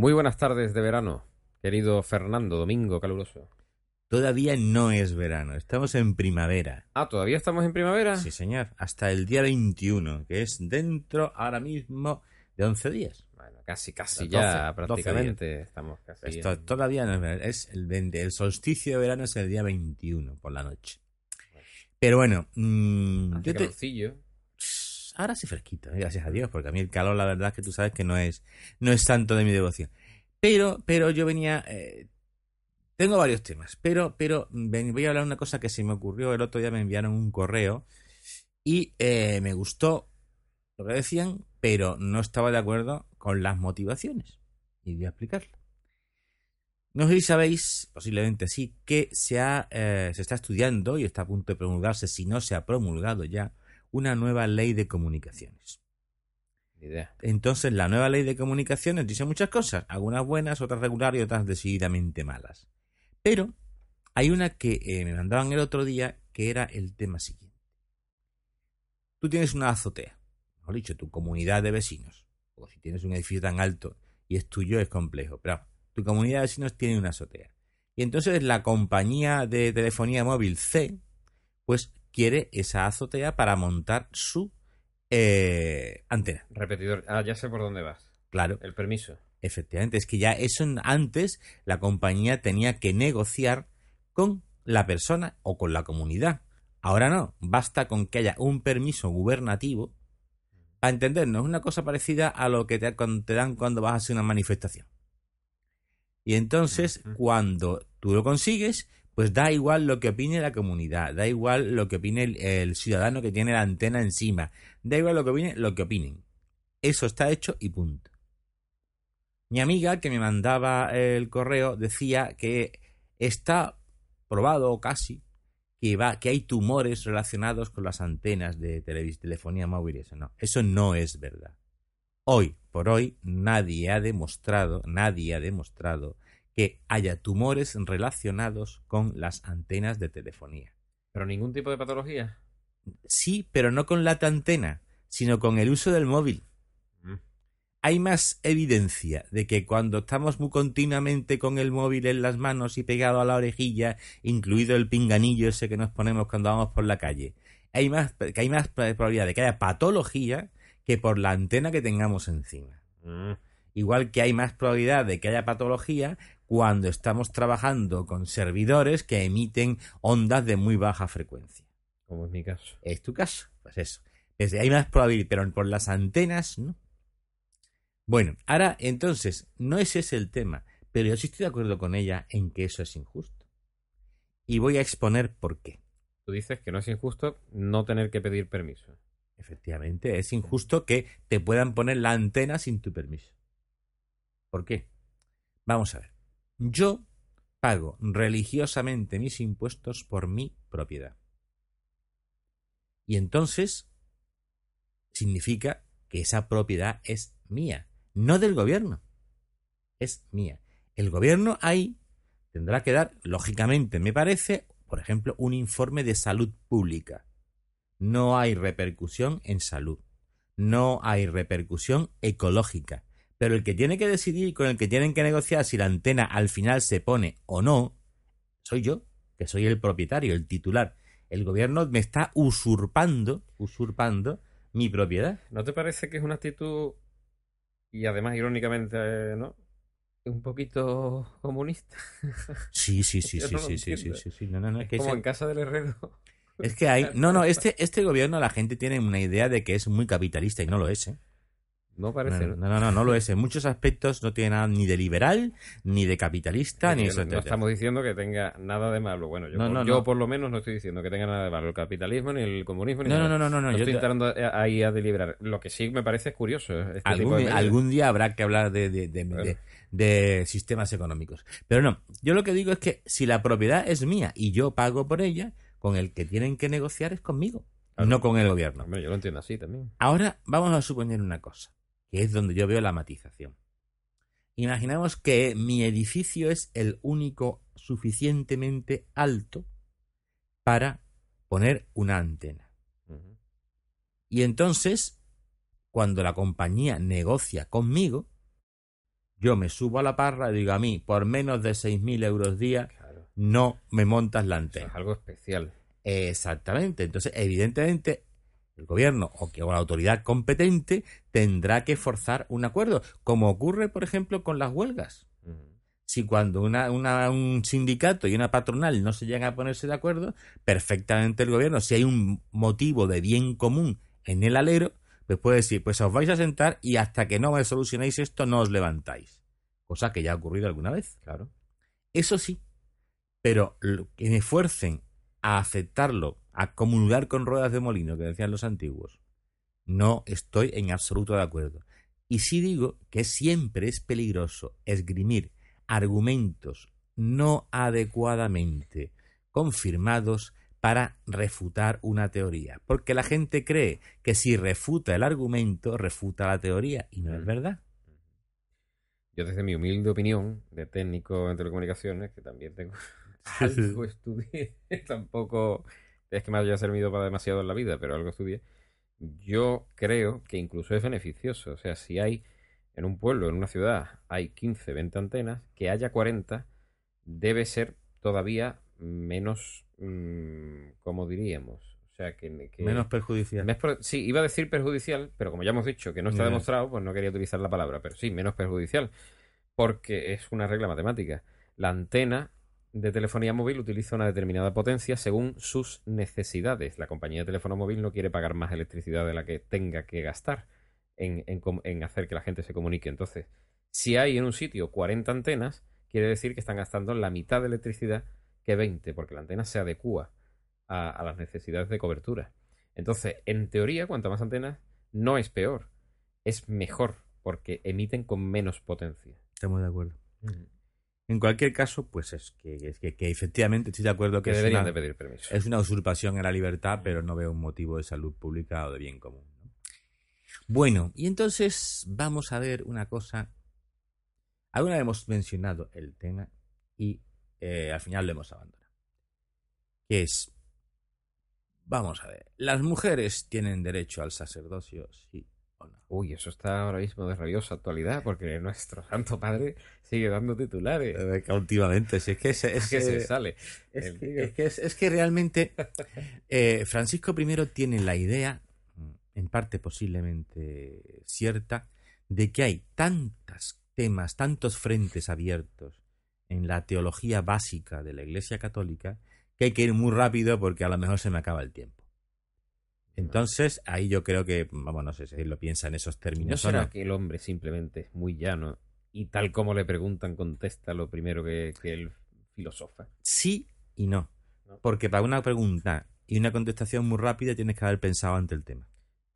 Muy buenas tardes de verano, querido Fernando, domingo caluroso. Todavía no es verano, estamos en primavera. Ah, ¿todavía estamos en primavera? Sí, señor, hasta el día 21, que es dentro ahora mismo de 11 días. Bueno, casi, casi 12, ya, 12 prácticamente. Estamos casi. Esto en- todavía no es verano, es el 20, el solsticio de verano es el día 21 por la noche. Pero bueno, mm, Hace yo te- ahora sí fresquito, ¿eh? gracias a Dios, porque a mí el calor la verdad es que tú sabes que no es, no es tanto de mi devoción. Pero, pero yo venía, eh, tengo varios temas, pero, pero voy a hablar de una cosa que se me ocurrió el otro día, me enviaron un correo y eh, me gustó lo que decían, pero no estaba de acuerdo con las motivaciones. Y voy a explicarlo. No sé si sabéis, posiblemente sí, que se, ha, eh, se está estudiando y está a punto de promulgarse, si no se ha promulgado ya, una nueva ley de comunicaciones. Entonces, la nueva ley de comunicaciones dice muchas cosas, algunas buenas, otras regulares y otras decididamente malas. Pero hay una que eh, me mandaban el otro día que era el tema siguiente. Tú tienes una azotea, mejor dicho, tu comunidad de vecinos, o si tienes un edificio tan alto y es tuyo es complejo, pero tu comunidad de vecinos tiene una azotea. Y entonces la compañía de telefonía móvil C, pues quiere esa azotea para montar su eh, antena. Repetidor. Ah, ya sé por dónde vas. Claro, El permiso. efectivamente, es que ya eso antes la compañía tenía que negociar con la persona o con la comunidad. Ahora no, basta con que haya un permiso gubernativo. Para entendernos, una cosa parecida a lo que te, dan cuando vas a hacer una manifestación. Y entonces, cuando tú lo consigues, pues da igual lo que opine la comunidad, da igual lo que opine el, ciudadano que tiene la antena encima, da igual lo que opine, lo que opinen. Eso está hecho y punto. Mi amiga que me mandaba el correo decía que está probado o casi que va que hay tumores relacionados con las antenas de telefonía móvil eso no, eso no es verdad. Hoy por hoy nadie ha demostrado, nadie ha demostrado que haya tumores relacionados con las antenas de telefonía. Pero ningún tipo de patología. Sí, pero no con la antena, sino con el uso del móvil. Mm. hay más evidencia de que cuando estamos muy continuamente con el móvil en las manos y pegado a la orejilla, incluido el pinganillo ese que nos ponemos cuando vamos por la calle, hay más, que hay más probabilidad de que haya patología que por la antena que tengamos encima. Mm. Igual que hay más probabilidad de que haya patología cuando estamos trabajando con servidores que emiten ondas de muy baja frecuencia. Como es mi caso. ¿Es tu caso? Pues eso. Es de- hay más probabilidad, pero por las antenas no. Bueno, ahora entonces, no ese es el tema, pero yo sí estoy de acuerdo con ella en que eso es injusto. Y voy a exponer por qué. Tú dices que no es injusto no tener que pedir permiso. Efectivamente, es injusto que te puedan poner la antena sin tu permiso. ¿Por qué? Vamos a ver. Yo pago religiosamente mis impuestos por mi propiedad. Y entonces significa que esa propiedad es mía, no del gobierno. Es mía. El gobierno ahí tendrá que dar, lógicamente, me parece, por ejemplo, un informe de salud pública. No hay repercusión en salud. No hay repercusión ecológica. Pero el que tiene que decidir y con el que tienen que negociar si la antena al final se pone o no, soy yo, que soy el propietario, el titular. El gobierno me está usurpando, usurpando mi propiedad. ¿No te parece que es una actitud, y además irónicamente, ¿no? Un poquito comunista. Sí, sí, sí, sí, no sí, sí, sí, sí, sí, no, no, no, es que Como ese- en casa del herrero. es que hay, no, no, este, este gobierno la gente tiene una idea de que es muy capitalista y no lo es, ¿eh? No parece, no, ¿no? no, no, no lo es. En muchos aspectos no tiene nada ni de liberal, ni de capitalista, ni eso. no, estamos diciendo que tenga nada de malo. Bueno, yo, por, yo lo menos no estoy diciendo que tenga nada de malo el capitalismo, ni el comunismo, ni No, nada. no, no, no, no, No yo estoy te- entrando a- ahí a deliberar. Lo que sí me parece es curioso. ¿eh? Este algún, día habrá que hablar de, de- sistemas económicos. Pero no, yo lo que digo es que si la propiedad es mía y yo pago por ella, con el que tienen que negociar es conmigo, no con el gobierno. Yo lo entiendo así también. Ahora vamos a suponer una cosa, que es donde yo veo la matización. Imaginamos que mi edificio es el único suficientemente alto para poner una antena. Y entonces, cuando la compañía negocia conmigo, yo me subo a la parra y digo a mí, por menos de 6.000 euros día, Claro. no me montas la Eso antena. es algo especial. Exactamente. Entonces, evidentemente, el gobierno o, que, o la autoridad competente tendrá que forzar un acuerdo, como ocurre, por ejemplo, con las huelgas. Si cuando una, una- un sindicato y una patronal no se llegan a ponerse de acuerdo, perfectamente el gobierno, si hay un motivo de bien común en el alero, pues puede decir, pues os vais a sentar y hasta que no me solucionéis esto no os levantáis. Cosa que ya ha ocurrido alguna vez. Claro. Eso sí, pero que me fuercen a aceptarlo, a comulgar con ruedas de molino, que decían los antiguos, no estoy en absoluto de acuerdo. Y sí digo que siempre es peligroso esgrimir argumentos no adecuadamente confirmados para refutar una teoría. Porque la gente cree que si refuta el argumento, refuta la teoría. Y no es Mm. verdad. Yo desde mi humilde opinión de técnico en telecomunicaciones, que también tengo algo estudié, tampoco es que me haya servido para demasiado en la vida, pero algo estudié. Yo creo que incluso es beneficioso. O sea, si hay en un pueblo, en una ciudad, hay 15, 20 antenas, que haya 40, debe ser todavía menos, mm, ¿cómo diríamos? O sea, que... que- Menos perjudicial. Mes Sí, iba a decir perjudicial, pero como ya hemos dicho que no está demostrado, pues no quería utilizar la palabra, pero sí, menos perjudicial, porque es una regla matemática. La antena de telefonía móvil utiliza una determinada potencia según sus necesidades. La compañía de teléfono móvil no quiere pagar más electricidad de la que tenga que gastar en, en com- en hacer que la gente se comunique. Entonces, si hay en un sitio 40 antenas, quiere decir que están gastando la mitad de electricidad que 20, porque la antena se adecúa a, a las necesidades de cobertura. Entonces, en teoría, cuanto más antenas, no es peor, es mejor, porque emiten con menos potencia. Estamos de acuerdo. En cualquier caso, pues es que, es que, que efectivamente estoy de acuerdo que Que es deberían una, de pedir permiso. es una usurpación a la libertad, pero no veo un motivo de salud pública o de bien común. ¿no? Bueno, y entonces vamos a ver una cosa. Alguna vez hemos mencionado el tema y eh, al final lo hemos abandonado. Que es, vamos a ver, ¿las mujeres tienen derecho al sacerdocio, sí Uy, eso está ahora mismo de rabiosa actualidad, porque nuestro Santo Padre sigue dando titulares. Eh, últimamente, si es que es, Es que se sale. Es El que, tío. es que es- es que realmente eh, Francisco I tiene la idea, en parte posiblemente cierta, de que hay tantos temas, tantos frentes abiertos en la teología básica de la Iglesia Católica que hay que ir muy rápido porque a lo mejor se me acaba el tiempo. Entonces, ahí yo creo que, vamos, no sé si lo piensa en esos ¿No términos o será no. que el hombre simplemente es muy llano y tal como le preguntan contesta lo primero que, que el filosofa? Sí y no. No. Porque para una pregunta y una contestación muy rápida tienes que haber pensado ante el tema.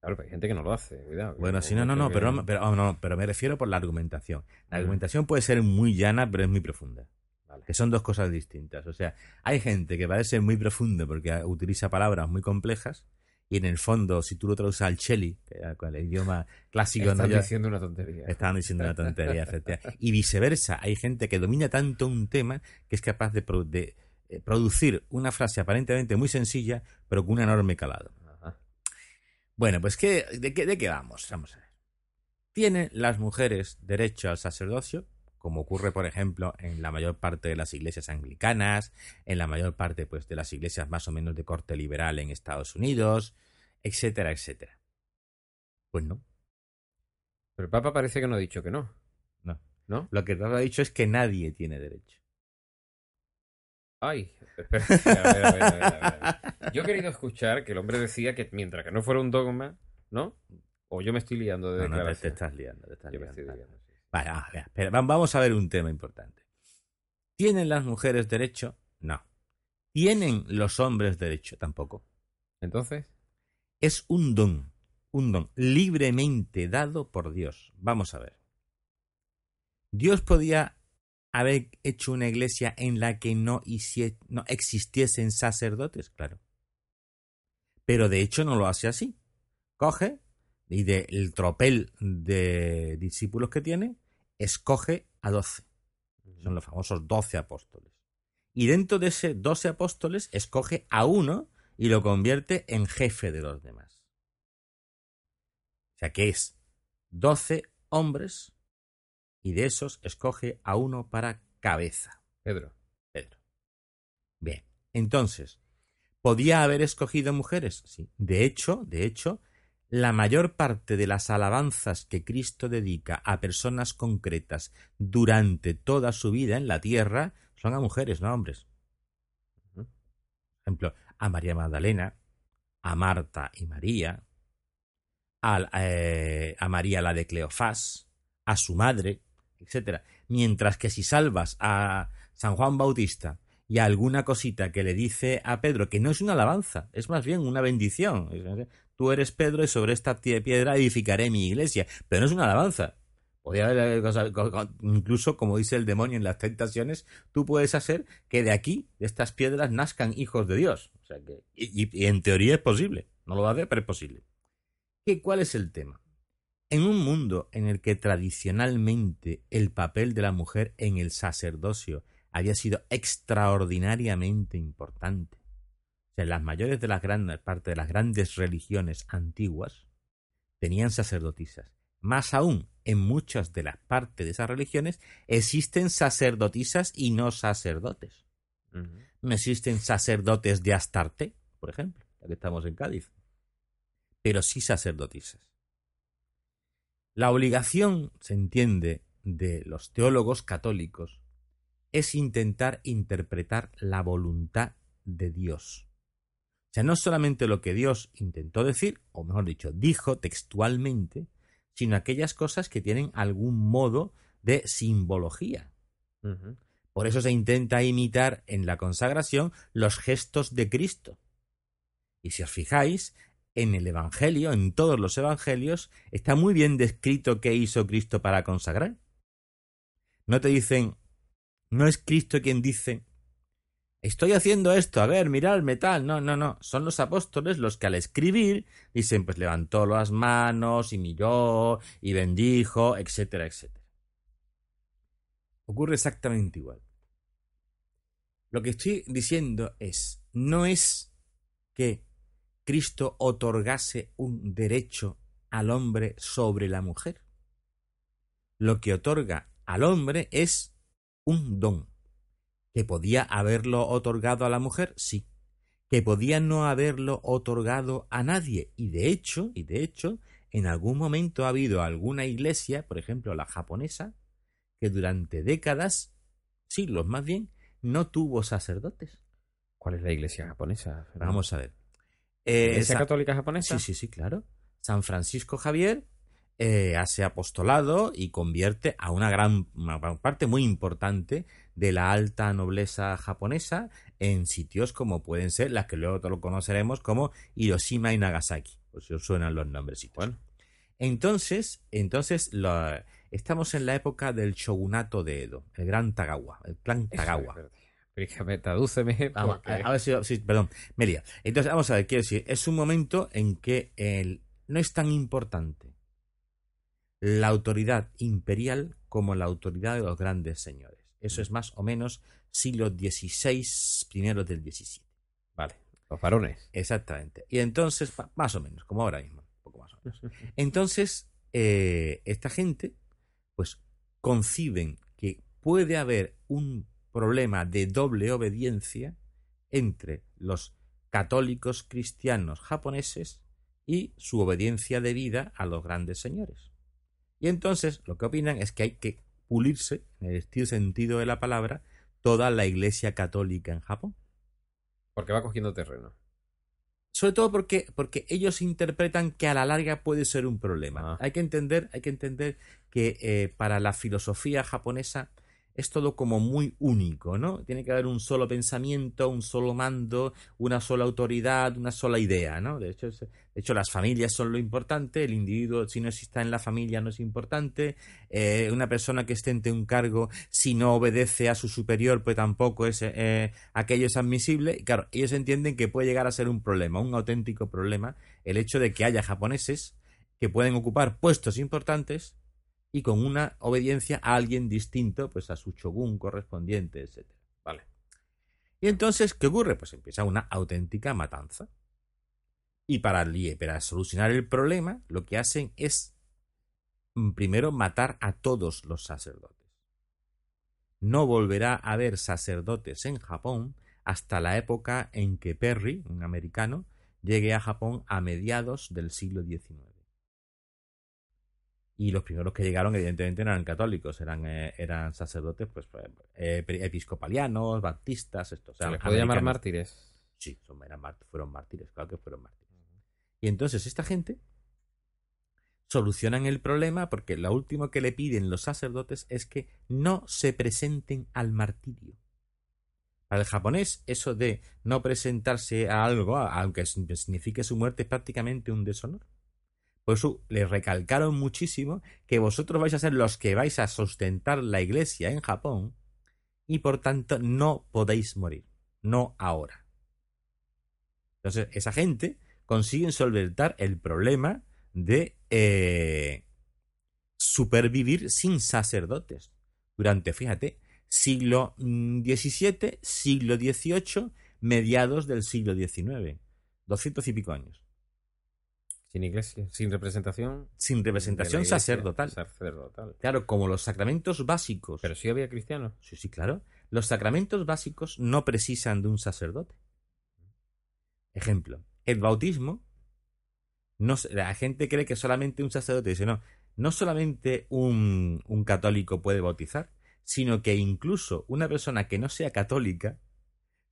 Claro, pero hay gente que no lo hace, cuidado. Bueno, sí, no, no, no, que- pero, no- pero, oh, no, pero me refiero por la argumentación. La argumentación puede ser muy llana, pero es muy profunda. Vale. Que son dos cosas distintas. O sea, hay gente que parece muy profunda porque utiliza palabras muy complejas y en el fondo, si tú lo traduces al cheli, con el idioma clásico, Estás ¿no? Diciendo una tontería. estaban diciendo una tontería, efectivamente. Y viceversa, hay gente que domina tanto un tema que es capaz de, eh, producir una frase aparentemente muy sencilla, pero con un enorme calado. Ajá. Bueno, pues ¿qué, de, qué, ¿de qué vamos? Vamos a ver. ¿Tienen las mujeres derecho al sacerdocio? Como ocurre, por ejemplo, en la mayor parte de las iglesias anglicanas, en la mayor parte pues, de las iglesias más o menos de corte liberal en Estados Unidos, etcétera, etcétera. Pues no, Pero el Papa parece que no ha dicho que no. no. ¿No? Lo que el Papa ha dicho es que nadie tiene derecho. Ay, espera. A ver, a ver, a ver, a ver, a ver. Yo he querido escuchar que el hombre decía que mientras que no fuera un dogma, ¿no? O yo me estoy liando de No, no, te, estás liando. te estás Yo me liando. estoy Vale, liando, Vale, ah, espera, espera, va- vamos a ver un tema importante. ¿Tienen las mujeres derecho? No. ¿Tienen los hombres derecho? Tampoco. Entonces, Es un don, un don libremente dado por Dios. Vamos a ver. Dios podía haber hecho una iglesia en la que no, hicie- no existiesen sacerdotes, claro. Pero de hecho no lo hace así. Coge y del tropel de discípulos que tiene, escoge a doce. Son los famosos doce apóstoles. Y dentro de ese doce apóstoles escoge a uno y lo convierte en jefe de los demás. O sea que es doce hombres y de esos escoge a uno para cabeza. Pedro. Pedro. Bien, entonces, ¿podía haber escogido mujeres? Sí. De hecho, de hecho, la mayor parte de las alabanzas que Cristo dedica a personas concretas durante toda su vida en la tierra son a mujeres, no a hombres. Por ejemplo, a María Magdalena, a Marta y María, eh, a María la de Cleofás, a su madre, etcétera. Mientras que si salvas a San Juan Bautista y a alguna cosita que le dice a Pedro, que no es una alabanza, es más bien una bendición. Tú eres Pedro y sobre esta piedra edificaré mi iglesia, pero no es una alabanza. Podría haber co- incluso, como dice el demonio en las tentaciones, tú puedes hacer que de aquí, de estas piedras, nazcan hijos de Dios. O sea que, y, y- y en teoría es posible. No lo va a hacer, pero es posible. ¿Qué, ¿Cuál es el tema? En un mundo en el que tradicionalmente el papel de la mujer en el sacerdocio había sido extraordinariamente importante. O sea, las mayores de las grandes parte de las grandes religiones antiguas tenían sacerdotisas. Más aún, en muchas de las partes de esas religiones existen sacerdotisas y no sacerdotes. No existen sacerdotes de Astarte, por ejemplo, ya que estamos en Cádiz. Pero sí sacerdotisas. La obligación, se entiende, de los teólogos católicos es intentar interpretar la voluntad de Dios. O sea, no solamente lo que Dios intentó decir, o mejor dicho, dijo textualmente, sino aquellas cosas que tienen algún modo de simbología. Por eso se intenta imitar en la consagración los gestos de Cristo. Y si os fijáis, en el Evangelio, en todos los Evangelios, está muy bien descrito qué hizo Cristo para consagrar. No te dicen, no es Cristo quien dice, estoy haciendo esto, a ver, miradme tal. No, no, no. Son los apóstoles los que al escribir dicen, pues levantó las manos y miró y bendijo, etcétera, etcétera. Ocurre exactamente igual. Lo que estoy diciendo es, no es que Cristo otorgase un derecho al hombre sobre la mujer. Lo que otorga al hombre es un don. ¿Que podía haberlo otorgado a la mujer? Sí. ¿Que podía no haberlo otorgado a nadie? Y de hecho, y de hecho, en algún momento ha habido alguna iglesia, por ejemplo la japonesa, que durante décadas, siglos más bien, no tuvo sacerdotes. ¿Cuál es la iglesia japonesa? Fernando? Vamos a ver. ¿La Eh, ¿Iglesia católica japonesa? Sí, sí, sí, claro. San Francisco Javier eh, hace apostolado y convierte a una gran, una gran parte muy importante de la alta nobleza japonesa en sitios como pueden ser las que luego lo conoceremos como Hiroshima y Nagasaki, por si os suenan los nombrecitos. Bueno, Entonces, entonces lo- estamos en la época del shogunato de Edo, el gran Tagawa, el eso Tagawa. Explícame, tradúceme. Porque- a, a ver si, sí, perdón, me lía. Entonces, vamos a ver, quiero decir, es un momento en que el, no es tan importante la autoridad imperial como la autoridad de los grandes señores. Eso es más o menos siglo XVI, primeros del XVII. Vale, los varones. Exactamente. Y entonces, más o menos, como ahora mismo, un poco más o menos. Entonces, eh, esta gente, pues, conciben que puede haber un problema de doble obediencia entre los católicos cristianos japoneses y su obediencia debida a los grandes señores. Y entonces lo que opinan es que hay que pulirse, en el estricto sentido de la palabra, toda la iglesia católica en Japón. Porque va cogiendo terreno. Sobre todo porque, porque ellos interpretan que a la larga puede ser un problema. Ah. Hay que entender, hay que entender que eh, para la filosofía japonesa es todo como muy único, ¿no? Tiene que haber un solo pensamiento, un solo mando, una sola autoridad, una sola idea, ¿no? De hecho, de hecho las familias son lo importante, el individuo, si no está en la familia, no es importante, eh, una persona que esté ante un cargo, si no obedece a su superior, pues tampoco es eh, aquello es admisible. Y claro, ellos entienden que puede llegar a ser un problema, un auténtico problema, el hecho de que haya japoneses que pueden ocupar puestos importantes y con una obediencia a alguien distinto, pues a su shogun correspondiente, etc. Vale. Y entonces, ¿qué ocurre? Pues empieza una auténtica matanza. Y para, para solucionar el problema, lo que hacen es mm, primero matar a todos los sacerdotes. No volverá a haber sacerdotes en Japón hasta la época en que Perry, un americano, llegue a Japón a mediados del siglo XIX. Y los primeros que llegaron, evidentemente, no eran católicos, eran, eh, eran sacerdotes pues, eh, episcopalianos, baptistas, estos. ¿Se eran les puede llamar mártires? Sí, son, eran fueron mártires, claro que fueron mártires. Y entonces esta gente solucionan el problema porque lo último que le piden los sacerdotes es que no se presenten al martirio. Para el japonés, eso de no presentarse a algo, aunque signifique su muerte, es prácticamente un deshonor. Por eso le recalcaron muchísimo que vosotros vais a ser los que vais a sustentar la iglesia en Japón y por tanto no podéis morir. No ahora. Entonces, esa gente consigue solventar el problema de eh, supervivir sin sacerdotes. Durante, fíjate, siglo mm, XVII, siglo XVIII, mediados del siglo XIX. Doscientos y pico años. Sin iglesia, sin representación. Sin representación iglesia sacerdotal. Sacerdotal. Claro, como los sacramentos básicos. Pero sí había cristianos. Sí, sí, claro. Los sacramentos básicos no precisan de un sacerdote. Ejemplo, el bautismo. No, la gente cree que solamente un sacerdote dice, no, no solamente un, un católico puede bautizar, sino que incluso una persona que no sea católica,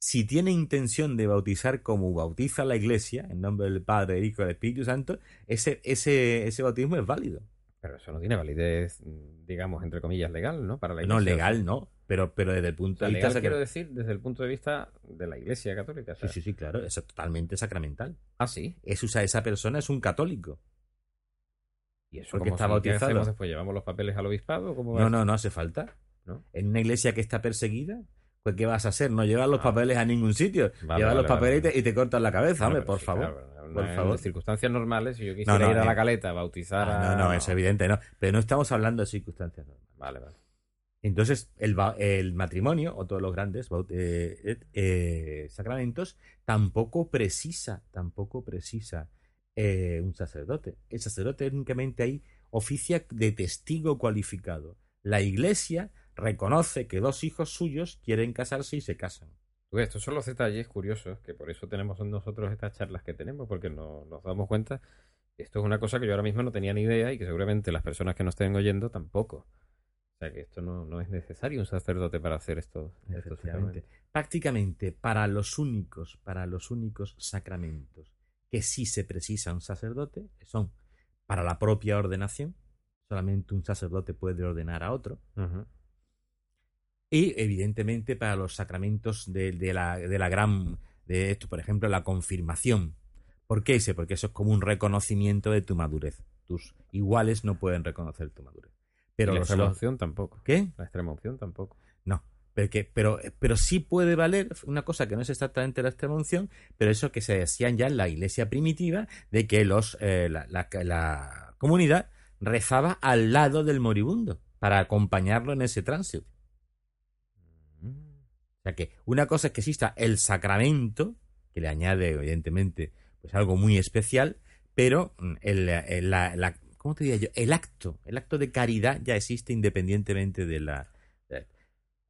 si tiene intención de bautizar como bautiza la iglesia, en nombre del Padre, del Hijo y del Espíritu Santo, ese, ese, ese bautismo es válido. Pero eso no tiene validez, digamos, entre comillas, legal, ¿no? Para la No iglesia. legal, no, pero, pero desde el punto de vista legal quiero sacra- decir desde el punto de vista de la iglesia católica. Sí, sí, sí, claro, eso es totalmente sacramental. Ah, sí. Es, o sea, esa persona es un católico. ¿Y eso Porque está ¿qué bautizado. hacemos después? ¿Llevamos los papeles al obispado? ¿Cómo va No, no, no hace falta. ¿No? En una iglesia que está perseguida, pues ¿qué vas a hacer? No llevar los Ah. papeles a ningún sitio. Vale, llevar los papeles vale. y te- cortan la cabeza, hombre, por sí, favor. claro, en- por en favor. circunstancias normales, si yo quisiera no, ir a eh. la caleta a bautizar Ah, a... no, no, es evidente, no. Pero no estamos hablando de circunstancias normales. Vale, vale. Entonces, el, el matrimonio, o todos los grandes eh, eh, eh, sacramentos, tampoco precisa, tampoco precisa eh, un sacerdote. El sacerdote únicamente ahí oficia de testigo cualificado. La iglesia reconoce que dos hijos suyos quieren casarse y se casan. Estos son los detalles curiosos que por eso tenemos nosotros estas charlas que tenemos, porque no- nos damos cuenta que esto es una cosa que yo ahora mismo no tenía ni idea y que seguramente las personas que nos estén oyendo tampoco. O sea que esto no, no es necesario un sacerdote para hacer esto. Prácticamente para los únicos, para los únicos sacramentos que sí se precisa un sacerdote, son para la propia ordenación, solamente un sacerdote puede ordenar a otro. Y evidentemente para los sacramentos de, de la, de la gran, de esto, por ejemplo, la confirmación. ¿Por qué ese? Porque eso es como un reconocimiento de tu madurez. Tus iguales no pueden reconocer tu madurez. Pero la los, extrema los- unción tampoco. ¿Qué? La extrema unción tampoco. No. Porque, pero, pero sí puede valer una cosa que no es exactamente la extrema unción, pero eso que se decían ya en la iglesia primitiva, de que los, eh, la, la- la comunidad rezaba al lado del moribundo para acompañarlo en ese tránsito. O sea que una cosa es que exista el sacramento, que le añade evidentemente pues algo muy especial, pero mm, el, el- la, la- ¿cómo te diría yo? El acto, el acto de caridad ya existe independientemente de la... de-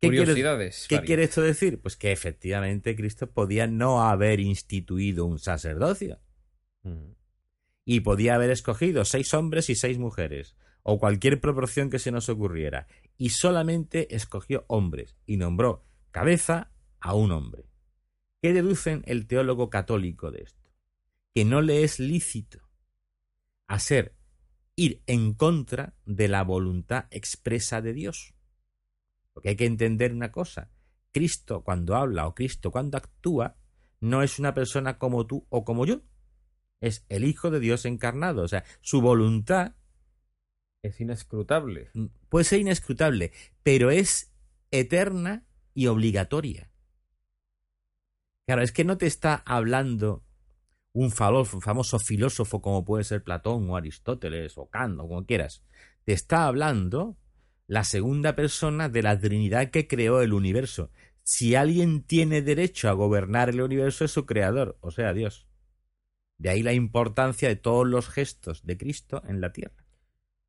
¿Qué Curiosidades. ¿Qué varias. quiere esto decir? Pues que efectivamente Cristo podía no haber instituido un sacerdocio Ujú. y podía haber escogido seis hombres y seis mujeres, o cualquier proporción que se nos ocurriera, y solamente escogió hombres y nombró cabeza a un hombre. ¿Qué deducen el teólogo católico de esto? que no le es lícito hacer ir en contra de la voluntad expresa de Dios. Porque hay que entender una cosa, Cristo cuando habla o Cristo cuando actúa no es una persona como tú o como yo, es el Hijo de Dios encarnado, o sea, su voluntad es inescrutable. Puede ser inescrutable, pero es eterna y obligatoria. Claro, es que no te está hablando un famoso filósofo como puede ser Platón o Aristóteles o Kant o como quieras. Te está hablando la segunda persona de la Trinidad que creó el universo. Si alguien tiene derecho a gobernar el universo es su creador, o sea, Dios. De ahí la importancia de todos los gestos de Cristo en la tierra.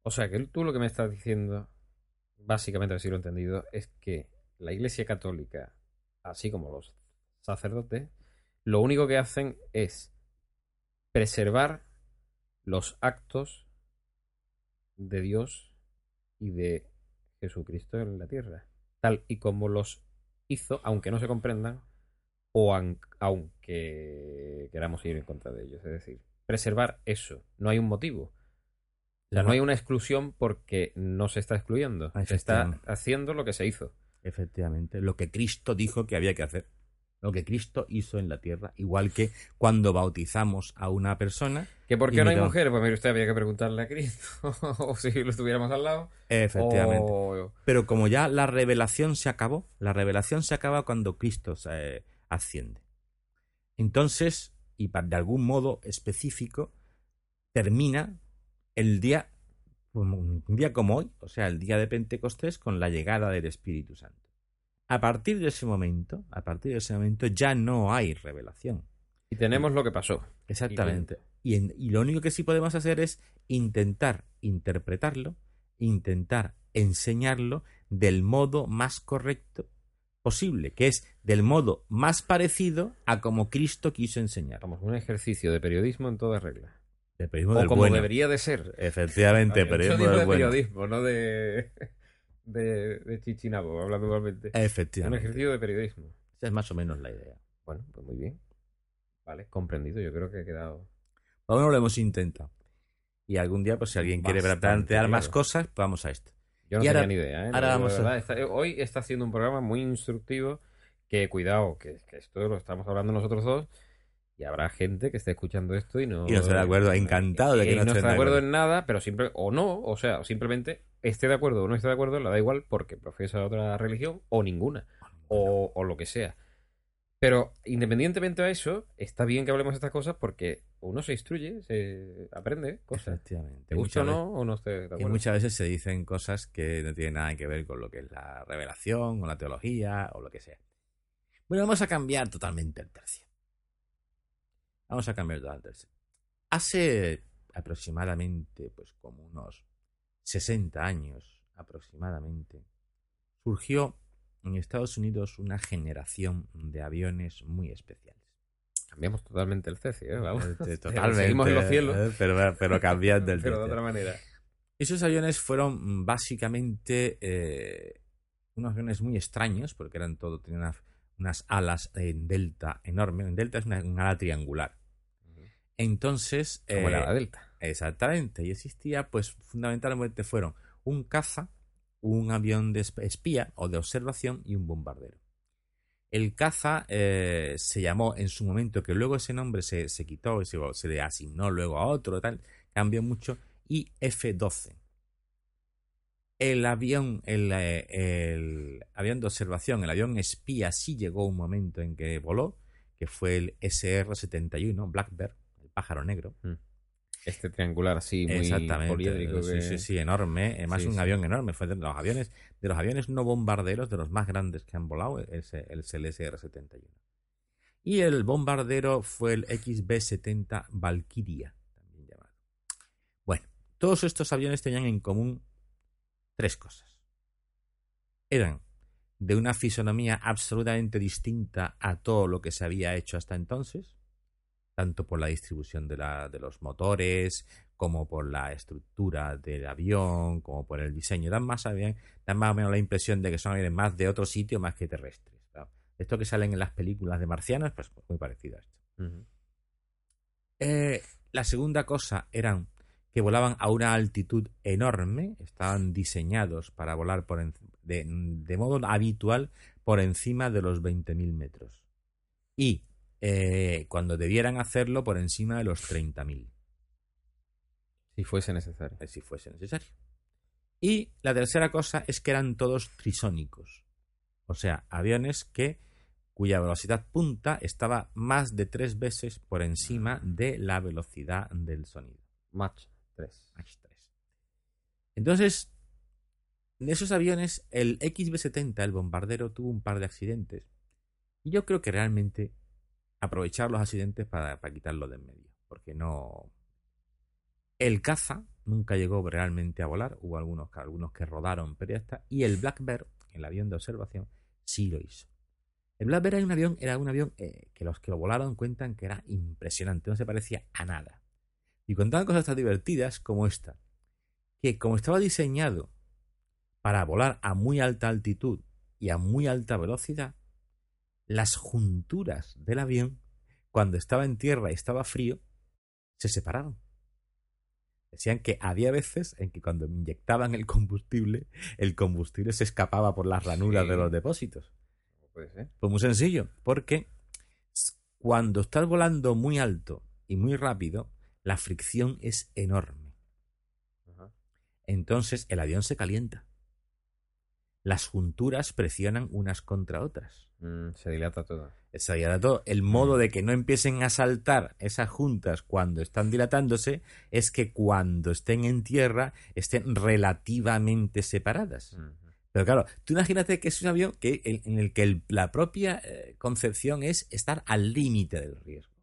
O sea, que tú lo que me estás diciendo, básicamente, si lo he entendido, es que la Iglesia Católica, así como los sacerdotes, lo único que hacen es preservar los actos de Dios y de Jesucristo en la tierra, tal y como los hizo, aunque no se comprendan, o aunque queramos ir en contra de ellos. Es decir, preservar eso. No hay un motivo. O sea, no hay una exclusión porque no se está excluyendo. Se está haciendo lo que se hizo. Efectivamente, lo que Cristo dijo que había que hacer lo que Cristo hizo en la tierra, igual que cuando bautizamos a una persona. ¿Que por qué no hay mujeres? Pues mire usted, había que preguntarle a Cristo, o si lo estuviéramos al lado. Efectivamente. Pero como ya la revelación se acabó, la revelación se acaba cuando Cristo se asciende. Entonces, y de algún modo específico, termina el día, un día como hoy, o sea, el día de Pentecostés, con la llegada del Espíritu Santo. A partir de ese momento, a partir de ese momento ya no hay revelación. Y tenemos lo que pasó. Exactamente. Y, y, lo único que sí podemos hacer es intentar interpretarlo, intentar enseñarlo del modo más correcto posible, que es del modo más parecido a como Cristo quiso enseñar. Vamos, un ejercicio de periodismo en toda regla. De periodismo o como debería de ser. Efectivamente, periodismo de periodismo, no de de, de Chichinabo, hablando igualmente. Efectivamente. Un ejercicio de periodismo. Esa es más o menos la idea. Bueno, pues muy bien. Vale, comprendido. Yo creo que ha quedado. Aún no lo hemos intentado. Y algún día, pues si alguien quiere plantear más cosas, pues vamos a esto. Yo no tenía ni idea. ¿eh? Ahora vamos a... hoy está siendo un programa muy instructivo. Que cuidado, que, que esto lo estamos hablando nosotros dos y habrá gente que esté escuchando esto y no. Y no esté de acuerdo, encantado de que no, esté de acuerdo en nada, pero siempre, o no, o sea, simplemente esté de acuerdo o no esté de acuerdo, le da igual porque profesa otra religión o ninguna, o, o lo que sea. Pero independientemente de eso, está bien que hablemos de estas cosas porque uno se instruye, se aprende cosas. Efectivamente. ¿Te gusta o no, o no esté de acuerdo? Y muchas veces se dicen cosas que no tienen nada que ver con lo que es la revelación o la teología o lo que sea. Bueno, vamos a cambiar totalmente el tercio. Vamos a cambiar de Hace aproximadamente, pues como unos 60 años aproximadamente, surgió en Estados Unidos una generación de aviones muy especiales. Cambiamos totalmente el ceci, ¿eh? Vamos. Eh, totalmente. Seguimos en los cielos. Eh, pero, pero cambiando el Pero de otra manera. Esos aviones fueron básicamente unos aviones muy extraños, porque eran todo, tenían unas, alas en delta enorme. En delta es una, una ala triangular. Entonces. Como la eh, Delta. Exactamente. Y existía, pues fundamentalmente fueron un caza, un avión de espía o de observación y un bombardero. El caza eh, se llamó en su momento, que luego ese nombre se, quitó y se, le asignó luego a otro, tal, cambió mucho, IF-12. El avión, el, eh, el, avión de observación, el avión espía, sí llegó un momento en que voló, que fue el SR-71, Blackbird, pájaro negro. Mm. Este triangular así muy poliédrico. Sí, sí, sí, enorme. Además, un avión enorme. Fue de los aviones, de los aviones no bombarderos, de los más grandes que han volado, es el CLSR-71. Y el bombardero fue el XB-70 Valkyria, también llamado. Bueno, todos estos aviones tenían en común tres cosas. Eran de una fisonomía absolutamente distinta a todo lo que se había hecho hasta entonces tanto por la distribución de, la, de los motores, como por la estructura del avión, como por el diseño. Dan más, dan más o menos la impresión de que son aviones más de otro sitio más que terrestres. Esto que salen en las películas de marcianos, pues muy parecido a esto. Eh, la segunda cosa eran que volaban a una altitud enorme, estaban diseñados para volar por en- de, de modo habitual por encima de los 20.000 metros. Y eh, cuando debieran hacerlo por encima de los 30.000, Si fuese necesario. eh, si fuese necesario. Y la tercera cosa es que eran todos trisónicos, o sea, aviones que cuya velocidad punta estaba más de tres veces por encima de la velocidad del sonido. Match 3. Mach 3. Entonces, de esos aviones, el XB-70, el bombardero, tuvo un par de accidentes. Y yo creo que realmente aprovechar los accidentes para, para quitarlo de en medio. Porque no. El caza nunca llegó realmente a volar. Hubo algunos, algunos que rodaron, pero ya está. Y el Black Bear, el avión de observación, sí lo hizo. El Black Bear era un avión, era un avión eh, que los que lo volaron cuentan que era impresionante, no se parecía a nada. Y contaban cosas tan divertidas como esta, que como estaba diseñado para volar a muy alta altitud y a muy alta velocidad, las junturas del avión, cuando estaba en tierra y estaba frío, se separaban. Decían que había veces en que cuando inyectaban el combustible, el combustible se escapaba por las ranuras Sí. de los depósitos. Puede ser. Pues muy sencillo, porque cuando estás volando muy alto y muy rápido, la fricción es enorme. Entonces el avión se calienta. Las junturas presionan unas contra otras. Mm, se dilata todo. Ya era todo. El modo de que no empiecen a saltar esas juntas cuando están dilatándose es que cuando estén en tierra estén relativamente separadas. Pero claro, tú imagínate que es un avión que, en, en el que el- la propia eh, concepción es estar al límite del riesgo.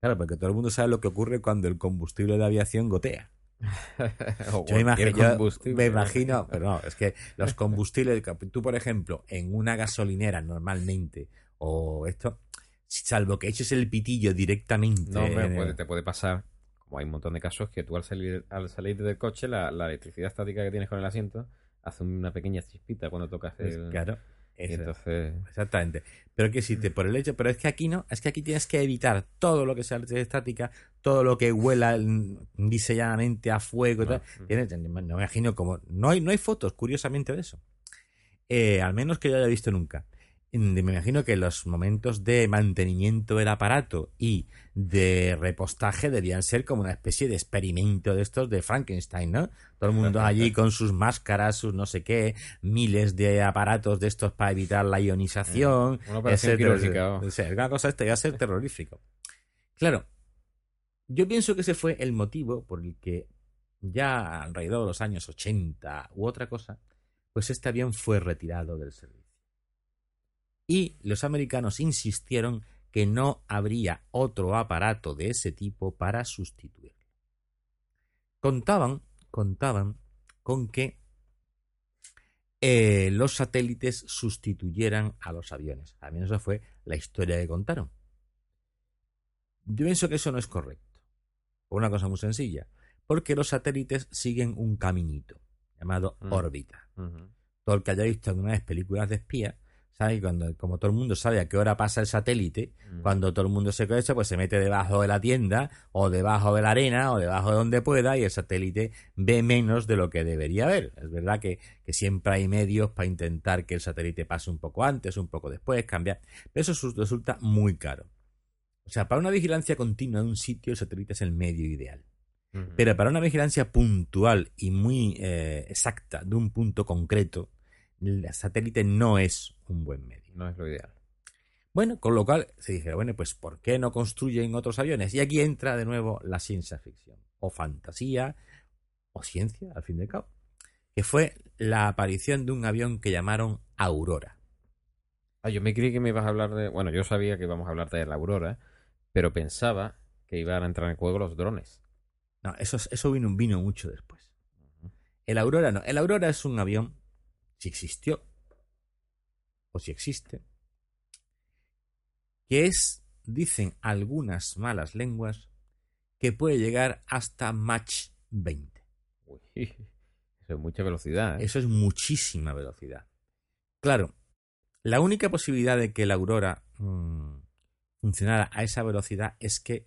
Claro, porque todo el mundo sabe lo que ocurre cuando el combustible de aviación gotea. Yo imagino, yo me imagino, pero no, es que los combustibles, tú por ejemplo, en una gasolinera normalmente, o esto, salvo que eches el pitillo directamente. No, puede- te puede pasar, como hay un montón de casos, que tú al salir, al salir del coche, la, la electricidad estática que tienes con el asiento hace una pequeña chispita cuando tocas pues, el... claro. Eso. entonces... Exactamente. Pero que si te por el hecho, pero es que aquí no, es que aquí tienes que evitar todo lo que sea electricidad estática, todo lo que huela mm, diseñadamente a fuego y No, tal. mm. Tienes- no me imagino como no hay no hay fotos, curiosamente de eso. Eh, al menos que yo haya visto nunca. Me imagino que los momentos de mantenimiento del aparato y de repostaje debían ser como una especie de experimento de estos de Frankenstein, ¿no? Todo el mundo allí con sus máscaras, sus no sé qué, miles de aparatos de estos para evitar la ionización. Una operación etcétera. O sea, una cosa esta iba a ser terrorífico. Claro, yo pienso que ese fue el motivo por el que ya alrededor de los años 80 u otra cosa, pues este avión fue retirado del servicio. Y los americanos insistieron que no habría otro aparato de ese tipo para sustituirlo. Contaban, contaban con que eh, los satélites sustituyeran a los aviones. Al menos esa fue la historia que contaron. Yo pienso que eso no es correcto. Por una cosa muy sencilla. Porque los satélites siguen un caminito llamado Mm. órbita. Todo el que haya visto alguna vez películas de espía, sabe que cuando, como todo el mundo sabe a qué hora pasa el satélite, Mm. cuando todo el mundo se conoce, pues se mete debajo de la tienda, o debajo de la arena, o debajo de donde pueda, y el satélite ve menos de lo que debería ver. Es verdad que, que siempre hay medios para intentar que el satélite pase un poco antes, un poco después, cambiar. Pero eso su- resulta muy caro. O sea, para una vigilancia continua de un sitio, el satélite es el medio ideal. Pero para una vigilancia puntual y muy eh, exacta de un punto concreto, el satélite no es un buen medio. No es lo ideal. Bueno, con lo cual se dijeron, bueno, pues ¿por qué no construyen otros aviones? Y aquí entra de nuevo la ciencia ficción, o fantasía, o ciencia, al fin y al cabo, que fue la aparición de un avión que llamaron Aurora. Ah, yo me creí que me ibas a hablar de... Bueno, yo sabía que íbamos a hablar de la Aurora, pero pensaba que iban a entrar en juego los drones. No, eso, eso vino, vino mucho después. El Aurora no. El Aurora es un avión, si existió, o si existe, que es, dicen algunas malas lenguas, que puede llegar hasta Mach 20. Uy, eso es mucha velocidad. ¿eh? Eso es muchísima velocidad. Claro, la única posibilidad de que la Aurora mm, funcionara a esa velocidad es que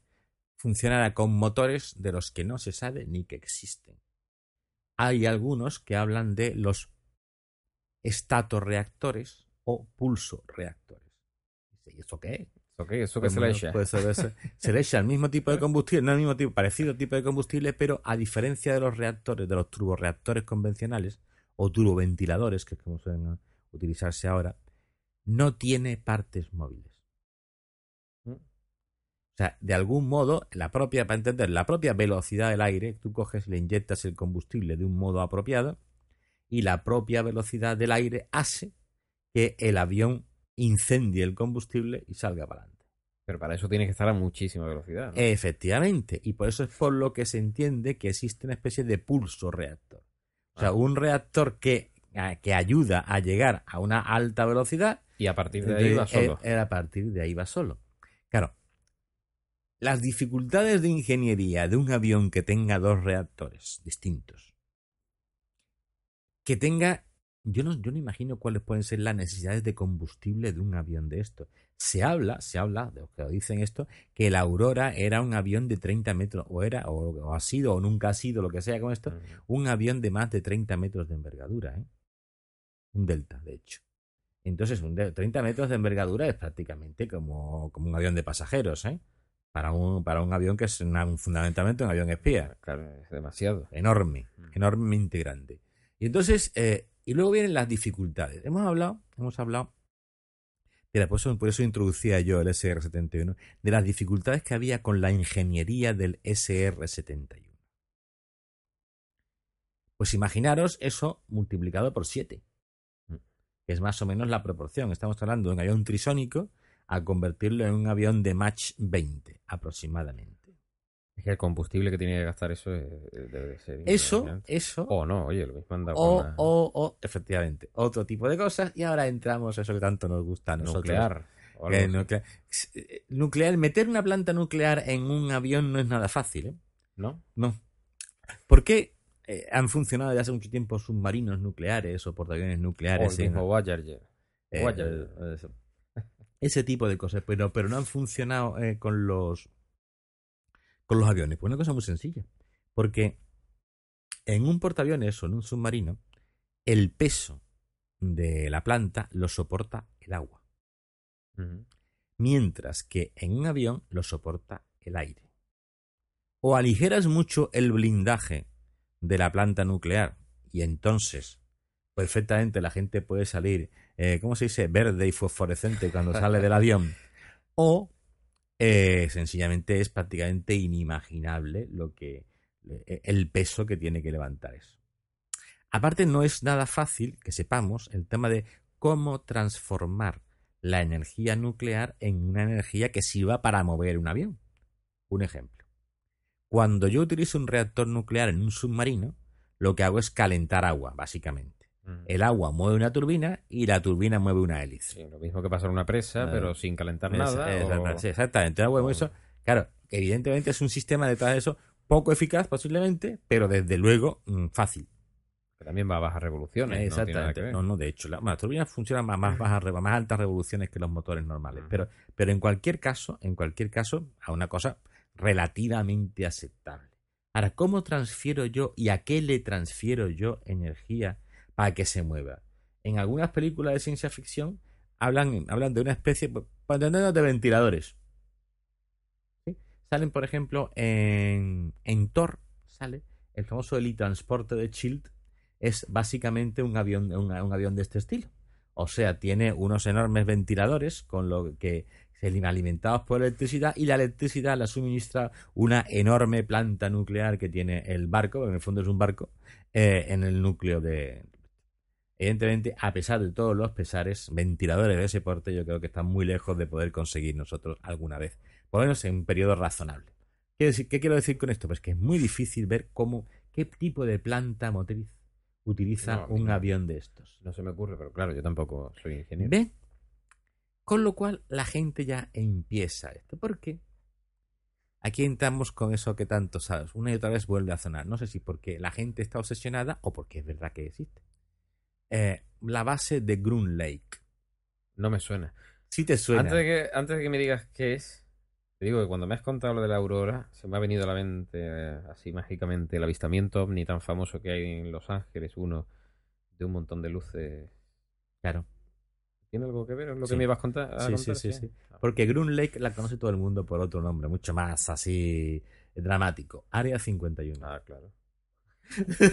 funcionara con motores de los que no se sabe ni que existen. Hay algunos que hablan de los estatorreactores o pulso-reactores. ¿Y eso qué es? ¿Eso qué? ¿Eso qué se le echa? Pues se, le- se le echa el mismo tipo de combustible, no el mismo tipo, parecido tipo de combustible, pero a diferencia de los reactores, de los turboreactores convencionales o turboventiladores, que es como suelen utilizarse ahora, no tiene partes móviles. Mm. O sea, de algún modo, la propia, para entender, la propia velocidad del aire, tú coges y le inyectas el combustible de un modo apropiado, y la propia velocidad del aire hace que el avión incendie el combustible y salga para adelante. Pero para eso tiene que estar a muchísima velocidad. ¿no? Efectivamente, y por eso es por lo que se entiende que existe una especie de pulso reactor. O sea, Ah. un reactor que, que ayuda a llegar a una alta velocidad y a partir de ahí va solo. eh, eh, a partir de ahí va solo. Claro, las dificultades de ingeniería de un avión que tenga dos reactores distintos, que tenga, yo no, yo no imagino cuáles pueden ser las necesidades de combustible de un avión de esto. Se habla, se habla, de los que dicen esto, que el Aurora era un avión de 30 metros, o era, o, o ha sido, o nunca ha sido, lo que sea con esto, un avión de más de 30 metros de envergadura, ¿eh? Un Delta, de hecho. Entonces, un de 30 metros de envergadura es prácticamente como, como un avión de pasajeros, ¿eh? Para un, para un avión que es una- un- fundamentalmente un avión espía. Claro, es demasiado. Enorme, Mm. enormemente grande. Y entonces, eh, y luego vienen las dificultades. Hemos hablado, hemos hablado, mira, por eso, eso introducía yo el SR-71, de las dificultades que había con la ingeniería del SR-71. Pues imaginaros eso multiplicado por 7, Mm. que es más o menos la proporción. Estamos hablando de un avión trisónico a convertirlo en un avión de Mach 20 aproximadamente. Es que el combustible que tiene que gastar eso es- debe de ser. Eso, eso, O no, oye, lo mismo anda o, con una o, o, efectivamente, otro tipo de cosas. Y ahora entramos a eso que tanto nos gusta a nosotros. nuclear. o. Eh, Nuclear, meter una planta nuclear en un avión no es nada fácil, ¿eh? ¿No? No. ¿Por qué eh, han funcionado desde hace mucho tiempo submarinos nucleares o portaaviones O nucleares? el en- mismo Voyager. eh, Voyager. eso. ese tipo de cosas, pero, pero no han funcionado eh, con los con los aviones. Pues una cosa muy sencilla. Porque en un portaaviones o en un submarino, el peso de la planta lo soporta el agua. Mientras que en un avión lo soporta el aire. O aligeras mucho el blindaje de la planta nuclear y entonces perfectamente la gente puede salir, eh, ¿cómo se dice?, verde y fosforescente cuando sale del avión. O eh, sencillamente es prácticamente inimaginable lo que eh, el peso que tiene que levantar eso. Aparte no es nada fácil que sepamos el tema de cómo transformar la energía nuclear en una energía que sirva para mover un avión. Un ejemplo. Cuando yo utilizo un reactor nuclear en un submarino, lo que hago es calentar agua, básicamente. Ujú. El agua mueve una turbina y la turbina mueve una hélice. Sí, lo mismo que pasar una presa, Claro. pero sin calentar Es- nada. es- o- sí, exactamente. El agua mueve o- eso. Claro, evidentemente es un sistema detrás de eso poco eficaz posiblemente, pero desde luego mm, fácil. que también va a bajas revoluciones. Exactamente. No, no, de hecho, la- las turbinas funcionan más, más, bajas, re- más altas revoluciones que los motores normales. Pero, pero en cualquier caso, en cualquier caso, a una cosa relativamente aceptable. Ahora, ¿cómo transfiero yo y a qué le transfiero yo energía para que se mueva? En algunas películas de ciencia ficción hablan, hablan de una especie, de ventiladores. Salen, por ejemplo, en, en Thor, sale el famoso helitransporte de Shield, es básicamente un avión, un avión de este estilo. O sea, tiene unos enormes ventiladores con lo que se alimentados por electricidad y la electricidad la suministra una enorme planta nuclear que tiene el barco, en el fondo es un barco, eh, en el núcleo de... Evidentemente, a pesar de todos los pesares, ventiladores de ese porte yo creo que están muy lejos de poder conseguir nosotros alguna vez, por lo menos en un periodo razonable. ¿Qué, decir- qué quiero decir con esto? Pues que es muy difícil ver cómo, qué tipo de planta motriz utiliza No, un no. avión de estos. No se me ocurre, pero claro, yo tampoco soy ingeniero. ¿Ve? Con lo cual la gente ya empieza esto. ¿Por qué? Aquí entramos con eso que tanto sabes. Una y otra vez vuelve a sonar. No sé si porque la gente está obsesionada o porque es verdad que existe. Eh, la base de Groom Lake. No me suena. Si te suena. Antes de, que, antes de que me digas qué es, Te digo que cuando me has contado lo de la aurora, se me ha venido a la mente eh, así mágicamente el avistamiento ovni tan famoso que hay en Los Ángeles, uno de un montón de luces. Claro. ¿Tiene algo que ver? ¿Es lo Sí. que me ibas a contar? a Sí, contar? sí, sí, sí. Porque Groom Lake la conoce todo el mundo por otro nombre, mucho más así dramático. Área 51. Ah, claro.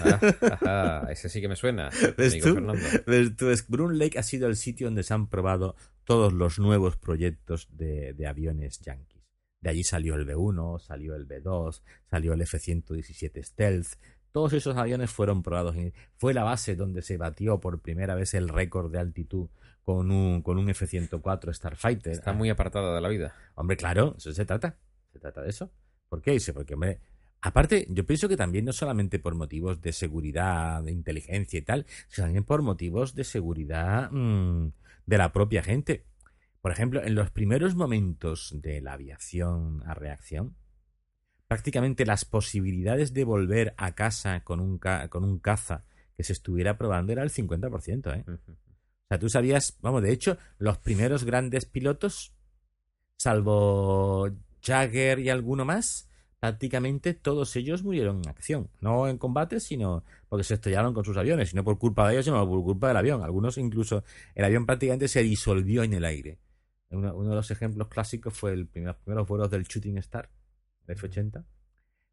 Ah, ajá, ese sí que me suena. ¿Ves amigo tú? Fernando. Ves tú, Groom Lake ha sido el sitio donde se han probado todos los nuevos proyectos de, de aviones yankees. De allí salió el B-1, salió el B-2, salió el F-117 Stealth. Todos esos aviones fueron probados. Fue la base donde se batió por primera vez el récord de altitud con un, con un F-104 Starfighter. Está muy apartada de la vida. Hombre, claro, eso se trata. Se trata de eso. ¿Por qué? Dice, porque, hombre, aparte, yo pienso que también no solamente por motivos de seguridad, de inteligencia y tal, sino también por motivos de seguridad mm, de la propia gente. Por ejemplo, en los primeros momentos de la aviación a reacción, prácticamente las posibilidades de volver a casa con un, ca- con un caza que se estuviera probando era el 50%, ¿eh? O sea, tú sabías, vamos, de hecho, los primeros grandes pilotos, salvo Jagger y alguno más, prácticamente todos ellos murieron en acción. No en combate, sino porque se estrellaron con sus aviones, y no por culpa de ellos, sino por culpa del avión. Algunos incluso, el avión prácticamente se disolvió en el aire. Uno, uno de los ejemplos clásicos fue el primer, los primeros vuelos del Shooting Star, el F-80.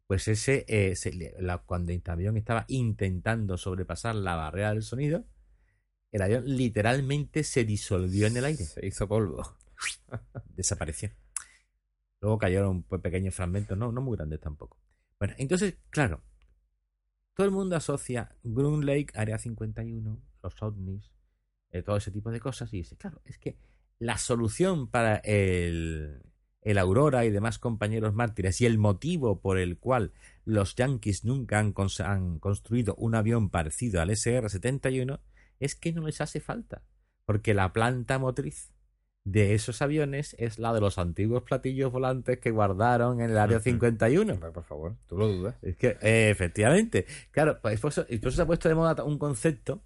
Pues ese, eh, se la- cuando el avión estaba intentando sobrepasar la barrera del sonido, el avión literalmente se disolvió en el aire, Se hizo polvo. desapareció. Luego cayeron pequeños fragmentos, no, no muy grandes tampoco. Bueno, entonces, claro, todo el mundo asocia Groom Lake, Área 51, los ovnis, eh, todo ese tipo de cosas, y dice, claro, es que la solución para el, el Aurora y demás compañeros mártires y el motivo por el cual los Yankees nunca han, han construido un avión parecido al SR-71 es que no les hace falta, porque la planta motriz de esos aviones es la de los antiguos platillos volantes que guardaron en el Área Ujú. 51. Hombre, Por favor, tú lo dudas. Es que, eh, efectivamente, claro, pues por eso, y por eso se ha puesto de moda un concepto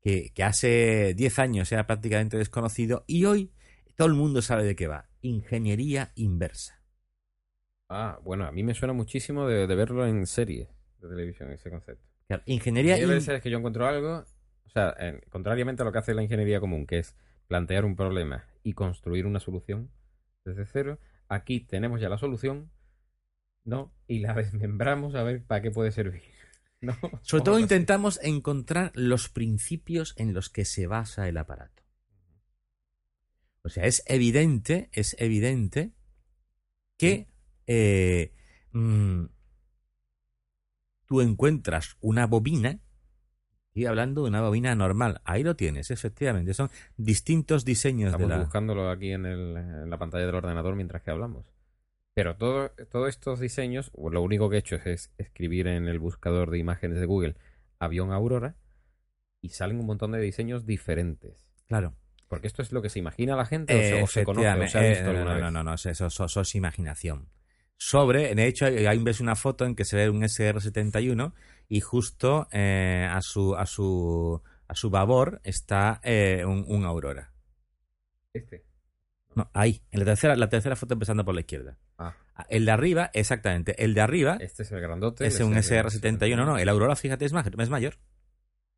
que, que hace 10 años era prácticamente desconocido y hoy todo el mundo sabe de qué va. Ingeniería inversa. Ah, bueno, a mí me suena muchísimo de, de verlo en series de televisión, ese concepto. Claro, ingeniería Hay in- veces que yo encuentro algo, o sea, en- contrariamente a lo que hace la ingeniería común, que es plantear un problema y construir una solución desde cero, aquí tenemos ya la solución, ¿no? Y la desmembramos a ver para qué puede servir. ¿no? Sobre todo intentamos encontrar los principios en los que se basa el aparato. O sea, es evidente, es evidente que eh, mm, tú encuentras una bobina, y hablando de una bobina normal, ahí lo tienes, efectivamente, son distintos diseños de Estamos la... buscándolo aquí en, el- en la pantalla del ordenador mientras que hablamos. Pero todo- todos estos diseños, lo único que he hecho es, es escribir en el buscador de imágenes de Google avión Aurora y salen un montón de diseños diferentes. Claro. Porque esto es lo que se imagina la gente o se, o se conoce o se ha visto Eh, no, alguna no, vez. no, no, no, eso, eso- eso es imaginación. Sobre, de hecho, hay hay ves una foto en que se ve un SR-71 y justo eh, a su a su a su babor está eh, un, un Aurora. Este. No, ahí, en la tercera, la tercera foto empezando por la izquierda. Ah, El de arriba, exactamente, el de arriba este es el grandote. es el un SR. SR-71, no, el Aurora, fíjate, es, ma- es mayor,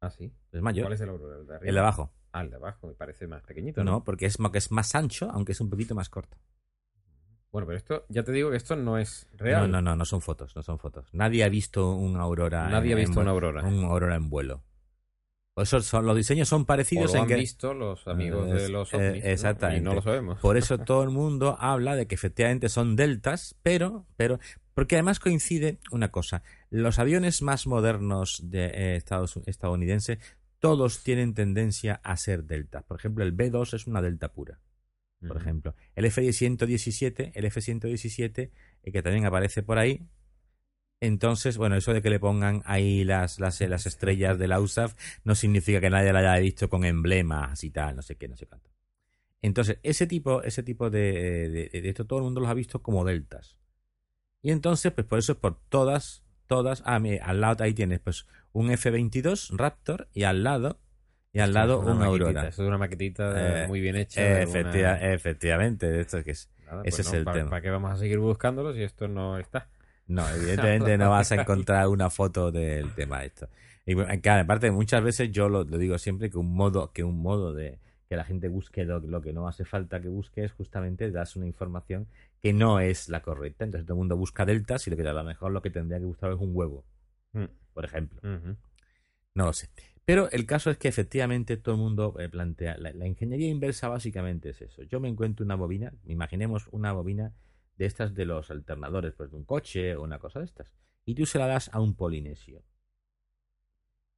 Ah, sí. es mayor. ¿Cuál es el Aurora? ¿El de arriba? El de abajo. Ah, el de abajo, me parece más pequeñito. No, porque es, es más ancho, aunque es un poquito más corto. Bueno, pero esto, ya te digo que esto no es real. No, no, no, no son fotos, no son fotos. Nadie ha visto un Aurora. Nadie en- ha visto en- una Aurora. Un Aurora en vuelo. Eso son, los diseños son O parecidos lo en han que. visto los amigos Es- de los eh, ovnis. ¿no? exactamente. Y no lo sabemos. Por eso todo el mundo habla de que efectivamente son deltas, pero, pero, porque además coincide una cosa. Los aviones más modernos de eh, Estados estadounidenses, todos tienen tendencia a ser deltas. Por ejemplo, el B2 es una delta pura. Por ejemplo. El F-117, el F-117, eh, que también aparece por ahí. Entonces, bueno, eso de que le pongan ahí las, las, eh, las estrellas de la USAF no significa que nadie la haya visto con emblemas y tal, no sé qué, no sé cuánto. Entonces, ese tipo, ese tipo de, de, de esto todo el mundo los ha visto como deltas. Y entonces, pues por eso, por todas, todas, ah, mira, al lado ahí tienes pues un F-22 Raptor y al lado, y al lado es una maquetita, Aurora. Esto es una maquetita Eh, muy bien hecha. Efectiva- alguna- Efectivamente, esto que es. Nada, Ese pues es el ¿para, tema. ¿Para qué vamos a seguir buscándolo si esto no está? No, evidentemente no vas a encontrar una foto del tema esto. Y claro, aparte, muchas veces yo lo, lo digo siempre que un modo, que un modo de que la gente busque lo, lo que no hace falta que busque es justamente das una información que no es la correcta. Entonces todo el mundo busca deltas y lo que a lo mejor lo que tendría que buscar es un huevo, Mm, por ejemplo. No lo sé. Pero el caso es que efectivamente todo el mundo eh, plantea. La, ingeniería inversa básicamente es eso. Yo me encuentro una bobina, imaginemos una bobina de estas de los alternadores, pues de un coche o una cosa de estas. Y tú se la das a un polinesio.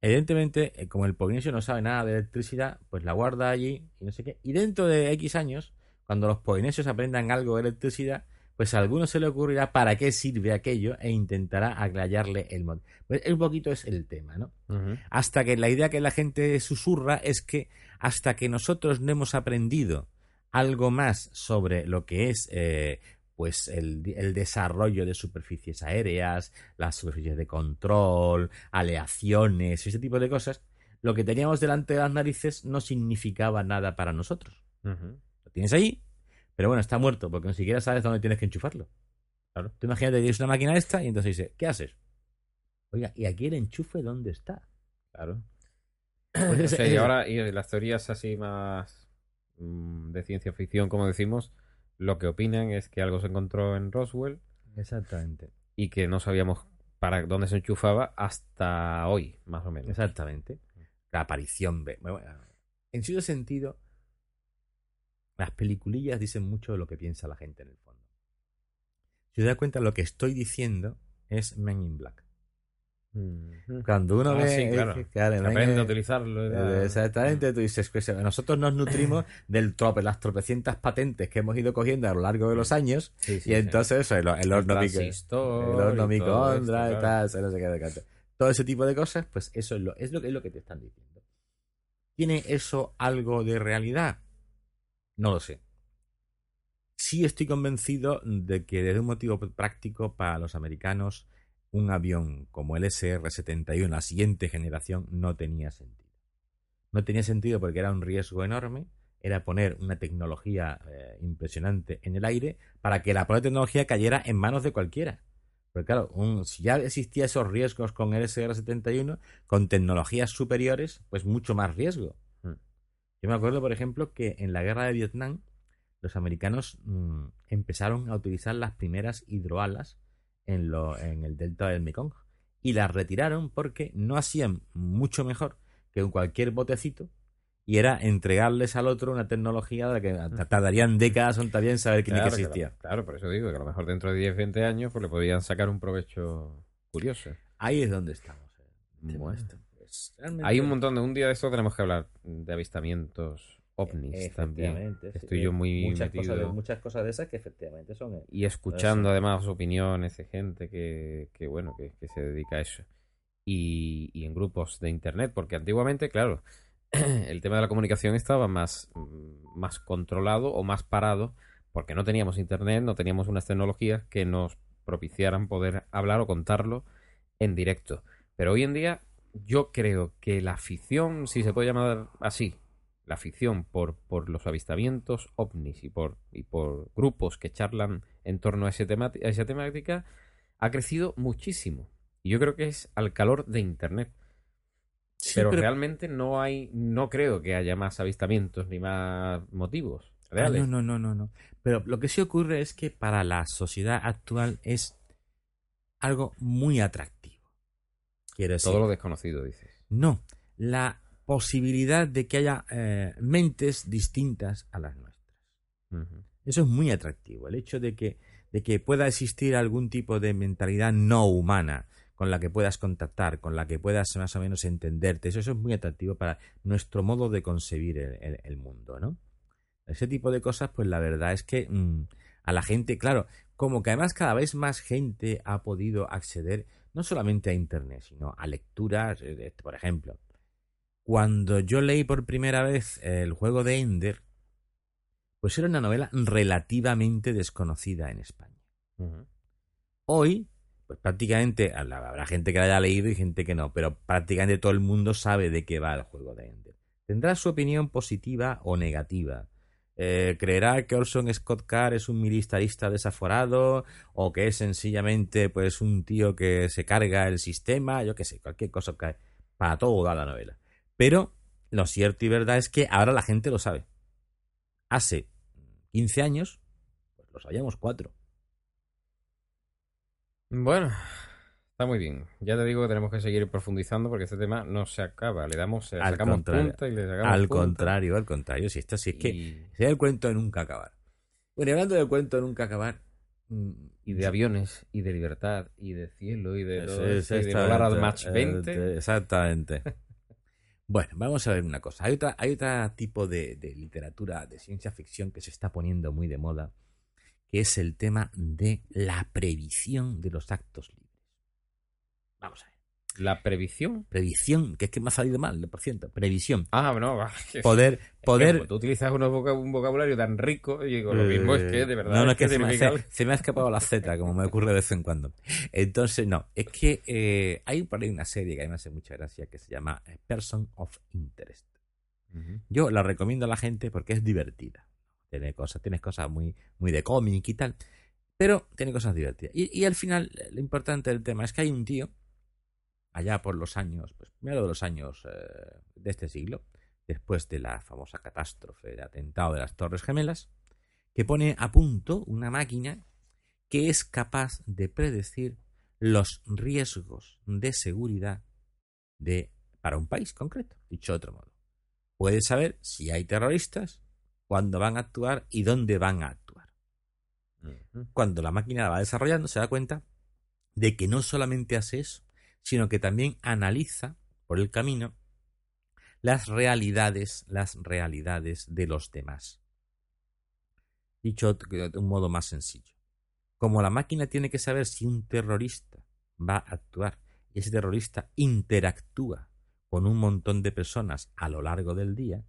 Evidentemente, eh, como el polinesio no sabe nada de electricidad, pues la guarda allí y no sé qué. Y dentro de X años, cuando los polinesios aprendan algo de electricidad, pues a alguno se le ocurrirá para qué sirve aquello e intentará aclararle el modo. Pues un poquito es el tema, ¿no? Hasta que la idea que la gente susurra es que hasta que nosotros no hemos aprendido algo más sobre lo que es eh, pues el, el desarrollo de superficies aéreas, las superficies de control, aleaciones, ese tipo de cosas, lo que teníamos delante de las narices no significaba nada para nosotros. Lo tienes ahí, pero bueno, está muerto porque ni siquiera sabes dónde tienes que enchufarlo. Claro. Tú imagínate que tienes una máquina esta y entonces dice, ¿qué haces? Oiga, ¿y aquí el enchufe dónde está? Claro. Pues O ese- sea, y ahora, y las teorías así más mm, de ciencia ficción, como decimos, lo que opinan es que algo se encontró en Roswell Exactamente. y que no sabíamos para dónde se enchufaba hasta hoy, más o menos. Exactamente. La aparición de. bueno, en cierto sentido, las peliculillas dicen mucho de lo que piensa la gente en el fondo. Si os das cuenta, lo que estoy diciendo es Men in Black. Cuando uno Ah, ve. sí, claro. eh, claro, aprende a utilizarlo. Eh, Exactamente, tú dices que nosotros nos nutrimos del trope, las tropecientas patentes que hemos ido cogiendo a lo largo de los años Sí, sí, y entonces eso, el, el todo ese tipo de cosas, pues eso es lo, es lo, que- es lo que te están diciendo. ¿Tiene eso algo de realidad? No lo sé. Sí estoy convencido de que desde un motivo práctico para los americanos un avión como el SR-71, la siguiente generación, no tenía sentido. No tenía sentido porque era un riesgo enorme, era poner una tecnología eh, impresionante en el aire para que la propia tecnología cayera en manos de cualquiera. Porque claro, un- si ya existía esos riesgos con el SR-71, con tecnologías superiores, pues mucho más riesgo. Mm. Yo me acuerdo, por ejemplo, que en la guerra de Vietnam los americanos mm, empezaron a utilizar las primeras hidroalas en, lo, en el delta del Mekong y las retiraron porque no hacían mucho mejor que un cualquier botecito y era entregarles al otro una tecnología de la que tardarían décadas en también saber que ni que existía. Claro, claro, por eso digo que a lo mejor dentro de 10, 20 años pues le podrían sacar un provecho curioso. Ahí es donde estamos. eh. Bueno. Esto, realmente- Hay un montón de un día de esto tenemos que hablar de avistamientos ovnis también. Efectivamente, sí. Estoy yo muy muchas metido. cosas, de, muchas cosas de esas que efectivamente son eh, Y escuchando además opiniones de gente que, que bueno, que, que se dedica a eso. Y, y en grupos de internet, porque antiguamente, claro, el tema de la comunicación estaba más, más controlado o más parado, porque no teníamos internet, no teníamos unas tecnologías que nos propiciaran poder hablar o contarlo en directo. Pero hoy en día yo creo que la afición, si se puede llamar así, la afición por, por los avistamientos ovnis y por, y por grupos que charlan en torno a, ese a esa temática ha crecido muchísimo. Y yo creo que es al calor de Internet. Sí, pero, pero- realmente no hay, no creo que haya más avistamientos ni más motivos Ah, reales. no, no, no, no, no. Pero lo que sí ocurre es que para la sociedad actual es algo muy atractivo. Quiero decir, Todo lo desconocido, dices. no, la posibilidad de que haya eh, mentes distintas a las nuestras. Eso es muy atractivo. El hecho de que, de que pueda existir algún tipo de mentalidad no humana con la que puedas contactar, con la que puedas más o menos entenderte, eso, eso es muy atractivo para nuestro modo de concebir el, el- el mundo, ¿no? Ese tipo de cosas, pues la verdad es que mm, a la gente, claro, como que además cada vez más gente ha podido acceder no solamente a Internet, sino a lecturas, eh, de- por ejemplo, cuando yo leí por primera vez el juego de Ender, pues era una novela relativamente desconocida en España. Hoy, pues prácticamente habrá gente que la haya leído y gente que no, pero prácticamente todo el mundo sabe de qué va el juego de Ender. Tendrá su opinión positiva o negativa. Eh, creerá que Orson Scott Card es un militarista desaforado o que es sencillamente pues un tío que se carga el sistema, yo qué sé, cualquier cosa que para todo da la novela. Pero lo cierto y verdad es que ahora la gente lo sabe. Hace 15 años, pues lo sabíamos cuatro. Bueno, está muy bien. Ya te digo que tenemos que seguir profundizando porque este tema no se acaba. Le damos, le Al sacamos punta y le sacamos Al punta. contrario, al contrario. Si esto sí es que Y- sería el cuento de nunca acabar. Bueno, y hablando del cuento de nunca acabar. mm, y de aviones, y de libertad, y de cielo, y de todo es esto, y de volar al exactamente, Match 20. eh, Exactamente. Bueno, vamos a ver una cosa. Hay otra, hay otro tipo de, de literatura de ciencia ficción que se está poniendo muy de moda, que es el tema de la previsión de los actos libres. Vamos a ver. La previsión. Previsión, que es que me ha salido mal, por cierto. Previsión. Ah, no, Poder, poder. como tú utilizas unos voca- un vocabulario tan rico, y digo, lo mismo es que de verdad. No, no, es que se me, significa se- se me ha escapado la Z, como me ocurre de vez en cuando. Entonces, no, es que eh, hay por ahí una serie que a mí me hace mucha gracia que se llama eh, Person of Interest. Yo la recomiendo a la gente porque es divertida. Tiene cosas, tiene cosas muy, muy de cómic y tal, pero tiene cosas divertidas. Y, y al final, eh, lo importante del tema es que hay un tío, allá por los años, pues primero de los años eh, de este siglo, después de la famosa catástrofe de atentado de las Torres Gemelas, que pone a punto una máquina que es capaz de predecir los riesgos de seguridad de, para un país concreto, dicho de otro modo. Puede saber si hay terroristas, cuándo van a actuar y dónde van a actuar. Cuando la máquina la va desarrollando, se da cuenta de que no solamente hace eso, sino que también analiza por el camino las realidades, las realidades de los demás. Dicho de un modo más sencillo. Como la máquina tiene que saber si un terrorista va a actuar y ese terrorista interactúa con un montón de personas a lo largo del día,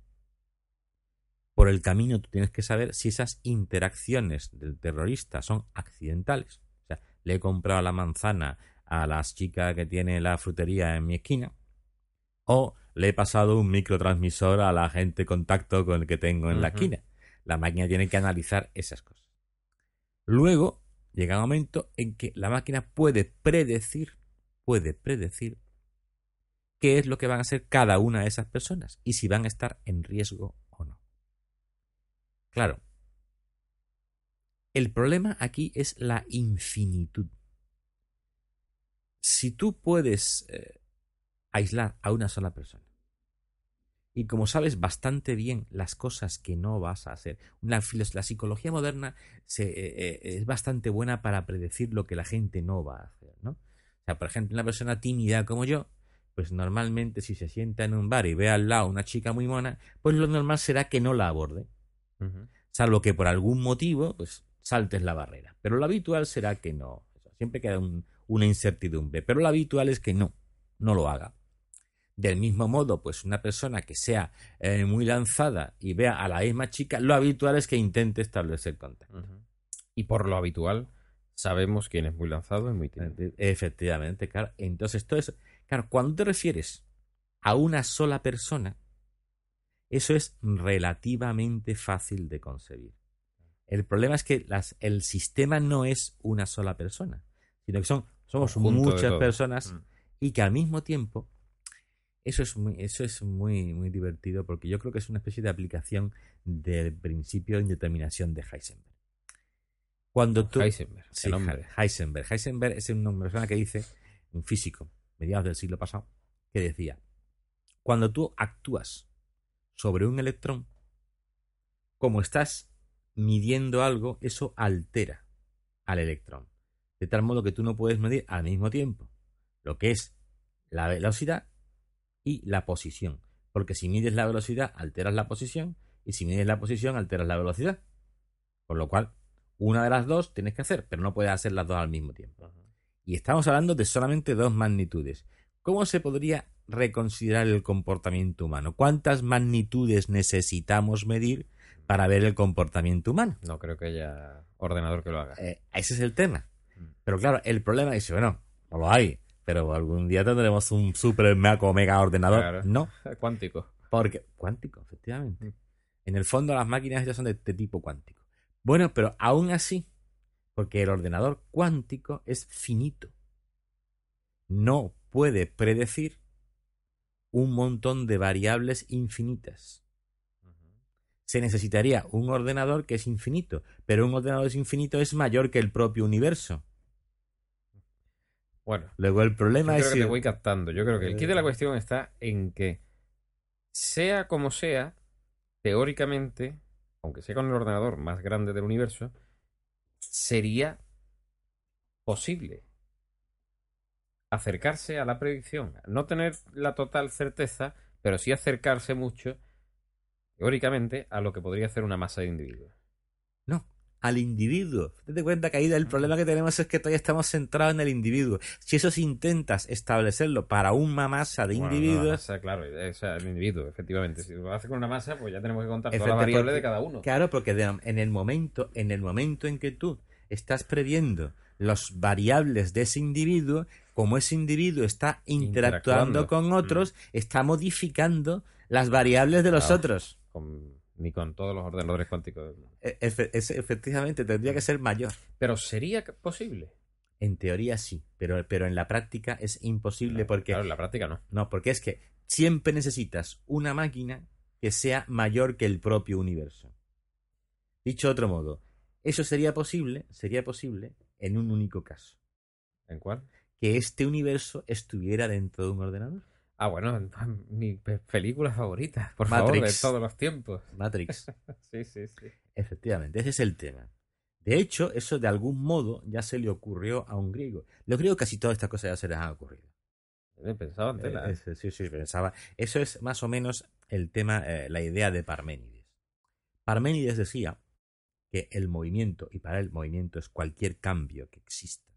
por el camino tú tienes que saber si esas interacciones del terrorista son accidentales. O sea, le he comprado la manzana a las chicas que tiene la frutería en mi esquina, o le he pasado un microtransmisor a la gente contacto con el que tengo en la esquina. La máquina tiene que analizar esas cosas. Luego llega un momento en que la máquina puede predecir, puede predecir qué es lo que van a hacer cada una de esas personas y si van a estar en riesgo o no. Claro, el problema aquí es la infinitud. Si tú puedes eh, aislar a una sola persona y como sabes bastante bien las cosas que no vas a hacer, una filos- la psicología moderna se, eh, eh, es bastante buena para predecir lo que la gente no va a hacer, ¿no? O sea, por ejemplo, una persona tímida como yo, pues normalmente si se sienta en un bar y ve al lado una chica muy mona, pues lo normal será que no la aborde salvo que por algún motivo pues saltes la barrera. Pero lo habitual será que no. Siempre queda un- una incertidumbre. Pero lo habitual es que no, no lo haga. Del mismo modo, pues una persona que sea eh, muy lanzada y vea a la misma chica, lo habitual es que intente establecer contacto. Y por lo habitual, sabemos quién es muy lanzado y muy tímido. Efectivamente, claro. Entonces, todo eso. Claro, cuando te refieres a una sola persona, eso es relativamente fácil de concebir. El problema es que las, el sistema no es una sola persona, sino que son, somos muchas personas Mm. y que al mismo tiempo eso es muy, eso es muy, muy divertido porque yo creo que es una especie de aplicación del principio de indeterminación de Heisenberg. Cuando tú, Heisenberg, Sí, el nombre. Heisenberg. Heisenberg es una persona que dice, un físico, mediados del siglo pasado, que decía, cuando tú actúas sobre un electrón, como estás midiendo algo, eso altera al electrón. De tal modo que tú no puedes medir al mismo tiempo lo que es la velocidad y la posición. Porque si mides la velocidad, alteras la posición, y si mides la posición, alteras la velocidad. Con lo cual, una de las dos tienes que hacer, pero no puedes hacer las dos al mismo tiempo. Y estamos hablando de solamente dos magnitudes. ¿Cómo se podría reconsiderar el comportamiento humano? ¿Cuántas magnitudes necesitamos medir para ver el comportamiento humano? No creo que haya ordenador que lo haga. Eh, ese es el tema. Pero claro, el problema es, bueno, no lo hay, pero algún día tendremos un super maco mega ordenador. Claro. No, Cuántico. porque cuántico, efectivamente. Mm. En el fondo las máquinas ya son de, de tipo cuántico. Bueno, pero aún así, porque el ordenador cuántico es finito, no puede predecir un montón de variables infinitas. Se necesitaría un ordenador que es infinito, pero un ordenador infinito es mayor que el propio universo. Bueno, Luego el yo problema creo es que te si- voy captando. Yo creo que el kit de la cuestión está en que, sea como sea, teóricamente, aunque sea con el ordenador más grande del universo, sería posible acercarse a la predicción. No tener la total certeza, pero sí acercarse mucho, teóricamente, a lo que podría hacer una masa de individuos. Al individuo. Date cuenta que ahí el problema que tenemos es que todavía estamos centrados en el individuo. Si eso si intentas establecerlo para una masa de Bueno, no, individuos, masa, claro, el individuo, efectivamente. Si lo hace con una masa, pues ya tenemos que contar todas las variables de cada uno. Claro, porque de- en el momento, en el momento en que tú estás previendo las variables de ese individuo, como ese individuo está interactuando, Interactuando. con otros, está modificando las variables de los Claro. otros. Con- ni con todos los ordenadores cuánticos del mundo. E- efe- es- efectivamente, tendría que ser mayor. Pero sería posible. En teoría sí, pero, pero en la práctica es imposible porque Claro, en la práctica no. no, porque es que siempre necesitas una máquina que sea mayor que el propio universo. Dicho de otro modo, eso sería posible, sería posible en un único caso, ¿En cuál? que este universo estuviera dentro de un ordenador. Ah, bueno, mi pe- película favorita, por favor, de todos los tiempos. Matrix. Sí, sí, sí. Efectivamente, ese es el tema. De hecho, eso de algún modo ya se le ocurrió a un griego. Los griegos casi todas estas cosas ya se les han ocurrido. He pensado en tela. Eh, ¿eh? sí, sí, pensaba. Eso es más o menos el tema, eh, la idea de Parménides. Parménides decía que el movimiento, y para él movimiento es cualquier cambio que exista,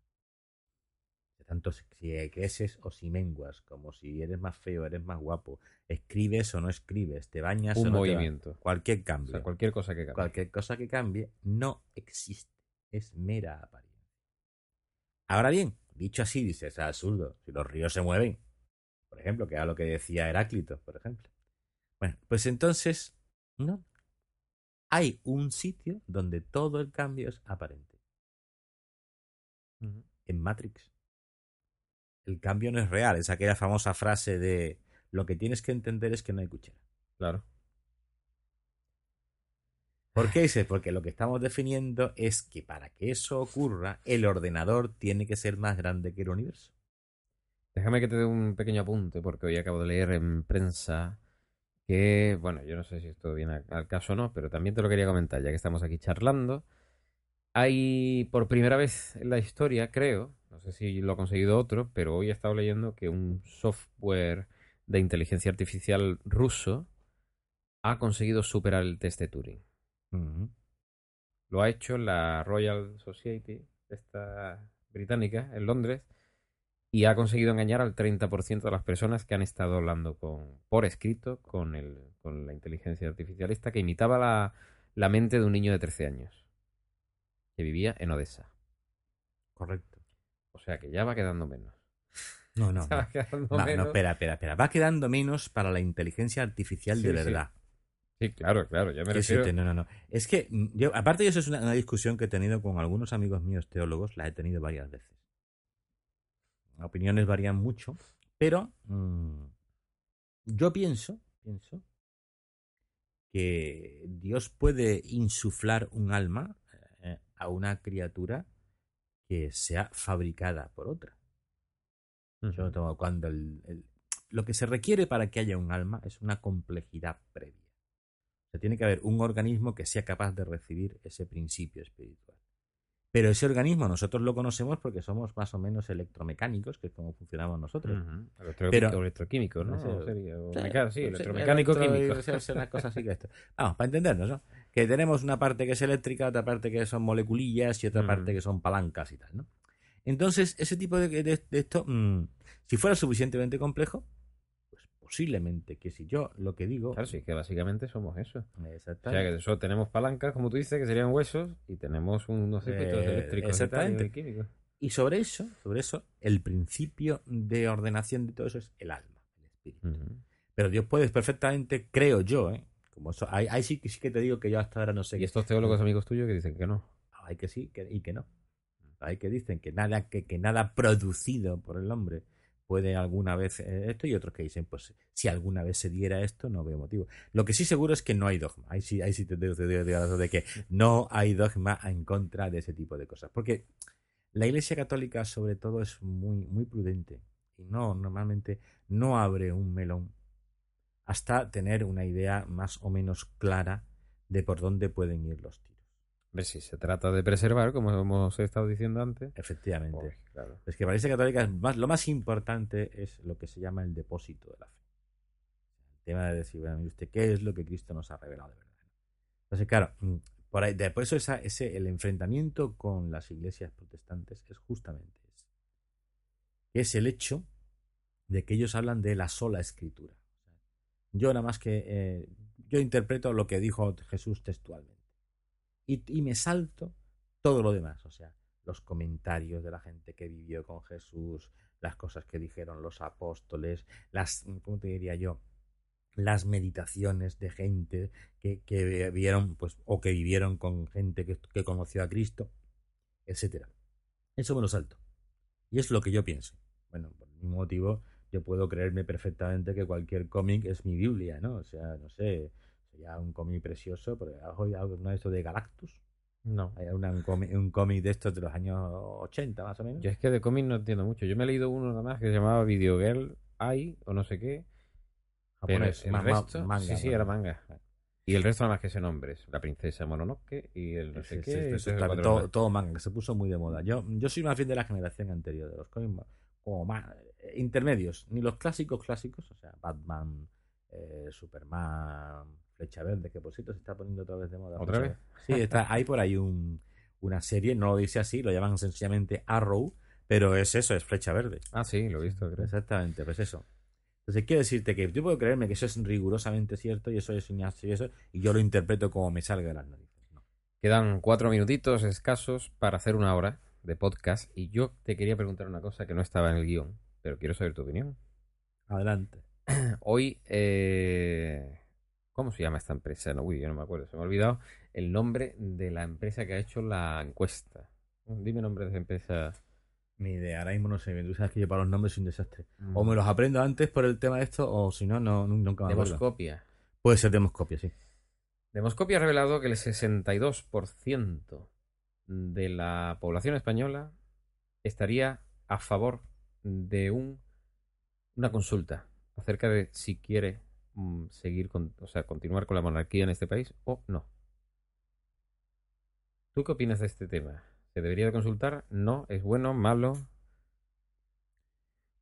tanto si si creces o si menguas, como si eres más feo, eres más guapo, escribes o no escribes, te bañas o no te movimiento. bañas, cualquier O cambio, sea, cualquier cosa que cambie. cualquier cosa que cambie, no existe, es mera apariencia. Ahora bien, dicho así, dices, es absurdo, si los ríos se mueven, por ejemplo, que era lo que decía Heráclito, por ejemplo. Bueno, pues entonces, no. Hay un sitio donde todo el cambio es aparente. En Matrix. El cambio no es real, es aquella famosa frase de lo que tienes que entender es que no hay cuchara. Claro. ¿Por qué dice? Porque lo que estamos definiendo es que para que eso ocurra, el ordenador tiene que ser más grande que el universo. Déjame que te dé un pequeño apunte, porque hoy acabo de leer en prensa que, bueno, yo no sé si esto viene al caso o no, pero también te lo quería comentar, ya que estamos aquí charlando. Hay por primera vez en la historia, creo, no sé si lo ha conseguido otro, pero hoy he estado leyendo que un software de inteligencia artificial ruso ha conseguido superar el test de Turing. Lo ha hecho la Royal Society, esta británica, en Londres, y ha conseguido engañar al 30% de las personas que han estado hablando con, por escrito con, el, con la inteligencia artificial esta que imitaba la, la mente de un niño de 13 años, que vivía en Odessa. Correcto. O sea que ya va quedando menos. No, no. Va quedando Va, no, menos. espera, espera, espera. Va quedando menos para la inteligencia artificial de Sí, verdad. Sí, claro, claro, ya me refiero... no, no, no. Es que, mm, yo, aparte de eso, es una, una discusión que he tenido con algunos amigos míos teólogos, la he tenido varias veces. Opiniones varían mucho, pero mm, yo pienso, pienso que Dios puede insuflar un alma a una criatura que sea fabricada por otra. Ujú. Sobre todo cuando el- el- lo que se requiere para que haya un alma es una complejidad previa. O sea, tiene que haber un organismo que sea capaz de recibir ese principio espiritual. Pero ese organismo nosotros lo conocemos porque somos más o menos electromecánicos, que es como funcionamos nosotros. Electro- Pero- o electroquímico, ¿no? No sé, Sería- o Sí, meca- sí, electromecánico electro- químico. o sea, o sea, una cosa así que esto. Vamos, para entendernos, ¿no? Que tenemos una parte que es eléctrica, otra parte que son moleculillas y otra parte que son palancas y tal, ¿no? Entonces, ese tipo de, de- de esto, mm, si fuera suficientemente complejo, posiblemente que si yo lo que digo... Claro, sí, que básicamente somos eso. O Exactamente. sea, que eso tenemos palancas, como tú dices, que serían huesos, y tenemos unos circuitos Eh, eléctricos exactamente. y químicos. Y sobre eso, sobre eso, el principio de ordenación de todo eso es el alma, el espíritu. Pero Dios puede perfectamente, creo yo, ¿eh? como eso, ahí, ahí sí, que- sí que te digo que yo hasta ahora no sé. Y estos teólogos amigos tuyos que dicen que no. Hay que sí que- y que no. Hay que dicen que nada, que, que nada producido por el hombre puede alguna vez eh, esto y otros que dicen, pues si alguna vez se diera esto, no veo motivo. Lo que sí seguro es que no hay dogma. Ahí sí, sí te digo de que no hay dogma en contra de ese tipo de cosas. Porque la Iglesia Católica, sobre todo, es muy, muy prudente. Y no, normalmente no abre un melón hasta tener una idea más o menos clara de por dónde pueden ir los tiros. Ver si se trata de preservar, como hemos estado diciendo antes. Efectivamente. Pues, claro. Es que para la Iglesia Católica es más- lo más importante es lo que se llama el depósito de la fe. El tema de decir, bueno, usted, ¿qué es lo que Cristo nos ha revelado de verdad? Entonces, claro, mm, por, ahí, por eso esa- ese, el enfrentamiento con las iglesias protestantes es justamente. Que es el hecho de que ellos hablan de la sola escritura. Yo nada más que eh, yo interpreto lo que dijo Jesús textualmente. Y, me salto todo lo demás. O sea, los comentarios de la gente que vivió con Jesús, las cosas que dijeron los apóstoles, las, ¿cómo te diría yo? Las meditaciones de gente que, que vieron, pues, o que vivieron con gente que, que conoció a Cristo, etcétera. Eso me lo salto. Y es lo que yo pienso. Bueno, por mismo motivo, yo puedo creerme perfectamente que cualquier cómic es mi Biblia, ¿no? O sea, no sé, sería un cómic precioso, pero hoy uno de estos de Galactus. No. Hay una- un cómic, un cómic de estos de los años 80, más o menos. Yo es que de cómics no entiendo mucho. Yo me he leído uno nada más que se llamaba Video Girl Eye o no sé qué. Pero Japonés, el ma- ma- resto, manga, sí, sí, ¿no? era manga. Y el resto nada más que ese nombre es la princesa Mononoke y el no sé Sí, qué. sí, está- todo, todo manga, que se puso muy de moda. Yo, yo soy más bien de la generación anterior, de los cómics como más eh, intermedios, ni los clásicos clásicos, o sea, Batman, eh, Superman, Flecha Verde, que por cierto se está poniendo otra vez de moda. ¿Otra vez? Sí, está, hay por ahí un, una serie, no lo dice así, lo llaman sencillamente Arrow, pero es eso, es Flecha Verde. Ah, sí, lo he visto, creo. Exactamente, pues eso. Entonces quiero decirte que yo puedo creerme que eso es rigurosamente cierto y eso es cineasta y eso, y yo lo interpreto como me salga de las narices. No. Quedan cuatro minutitos escasos para hacer una hora de podcast y yo te quería preguntar una cosa que no estaba en el guion, pero quiero saber tu opinión. Adelante. Hoy, eh, ¿cómo se llama esta empresa? No, uy, yo no me acuerdo, se me ha olvidado el nombre de la empresa que ha hecho la encuesta. Dime el nombre de esa empresa. Ni idea, ahora mismo no sé bien. Tú sabes que yo para los nombres soy un desastre. Mm. O me los aprendo antes por el tema de esto, o si no, no nunca me acuerdo. Demoscopia. Puede ser Demoscopia, sí. Demoscopia ha revelado que el 62% de la población española estaría a favor de un, una consulta acerca de si quiere seguir con, o sea, continuar con la monarquía en este país o no. ¿Tú qué opinas de este tema? ¿Se debería de consultar? ¿No? ¿Es bueno? ¿Malo?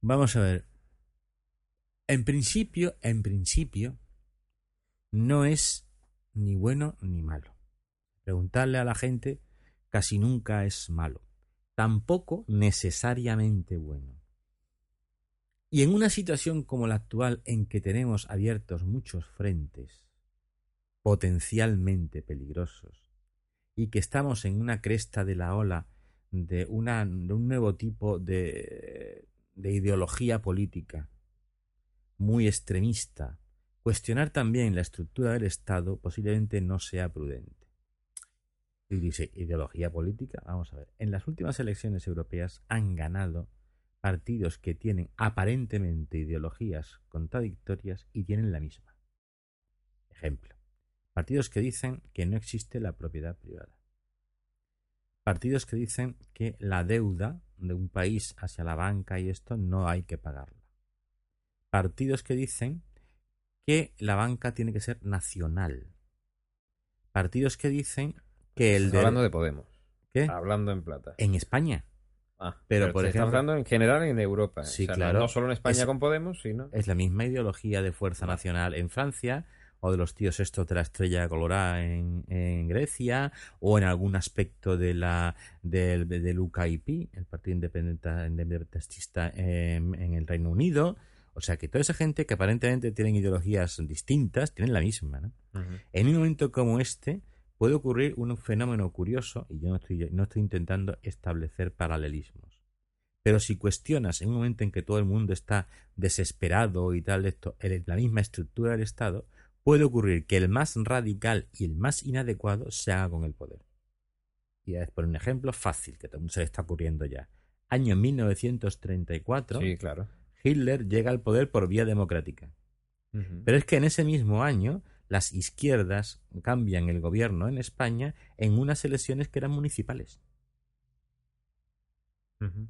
Vamos a ver. En principio, en principio, no es ni bueno ni malo. Preguntarle a la gente casi nunca es malo. Tampoco necesariamente bueno. Y en una situación como la actual en que tenemos abiertos muchos frentes potencialmente peligrosos y que estamos en una cresta de la ola de, una, de un nuevo tipo de, de ideología política muy extremista, cuestionar también la estructura del Estado posiblemente no sea prudente. Y dice, ideología política, vamos a ver, en las últimas elecciones europeas han ganado partidos que tienen aparentemente ideologías contradictorias y tienen la misma. Ejemplo, partidos que dicen que no existe la propiedad privada. Partidos que dicen que la deuda de un país hacia la banca y esto no hay que pagarla. Partidos que dicen que la banca tiene que ser nacional. Partidos que dicen que el. Hablando de Podemos. ¿Qué? Hablando en plata. En España. Ah, pero, por ejemplo- hablando en general en Europa. Sí, O sea, no- claro. No, solo en España Es- con Podemos, sino... Es la misma ideología de fuerza nacional en Francia, o de los tíos estos de la estrella colorada en, en Grecia, o en algún aspecto de la del, del UKIP, el Partido Independentista en, en el Reino Unido. O sea que toda esa gente que aparentemente tienen ideologías distintas, tienen la misma. ¿no? En un momento como este puede ocurrir un fenómeno curioso, y yo no estoy, no estoy intentando establecer paralelismos. Pero si cuestionas en un momento en que todo el mundo está desesperado y tal, esto, la misma estructura del Estado, puede ocurrir que el más radical y el más inadecuado se haga con el poder. Y a poner un ejemplo fácil que se está ocurriendo ya. Año 1934, Sí, claro. Hitler llega al poder por vía democrática. Pero es que en ese mismo año las izquierdas cambian el gobierno en España en unas elecciones que eran municipales. Ujú.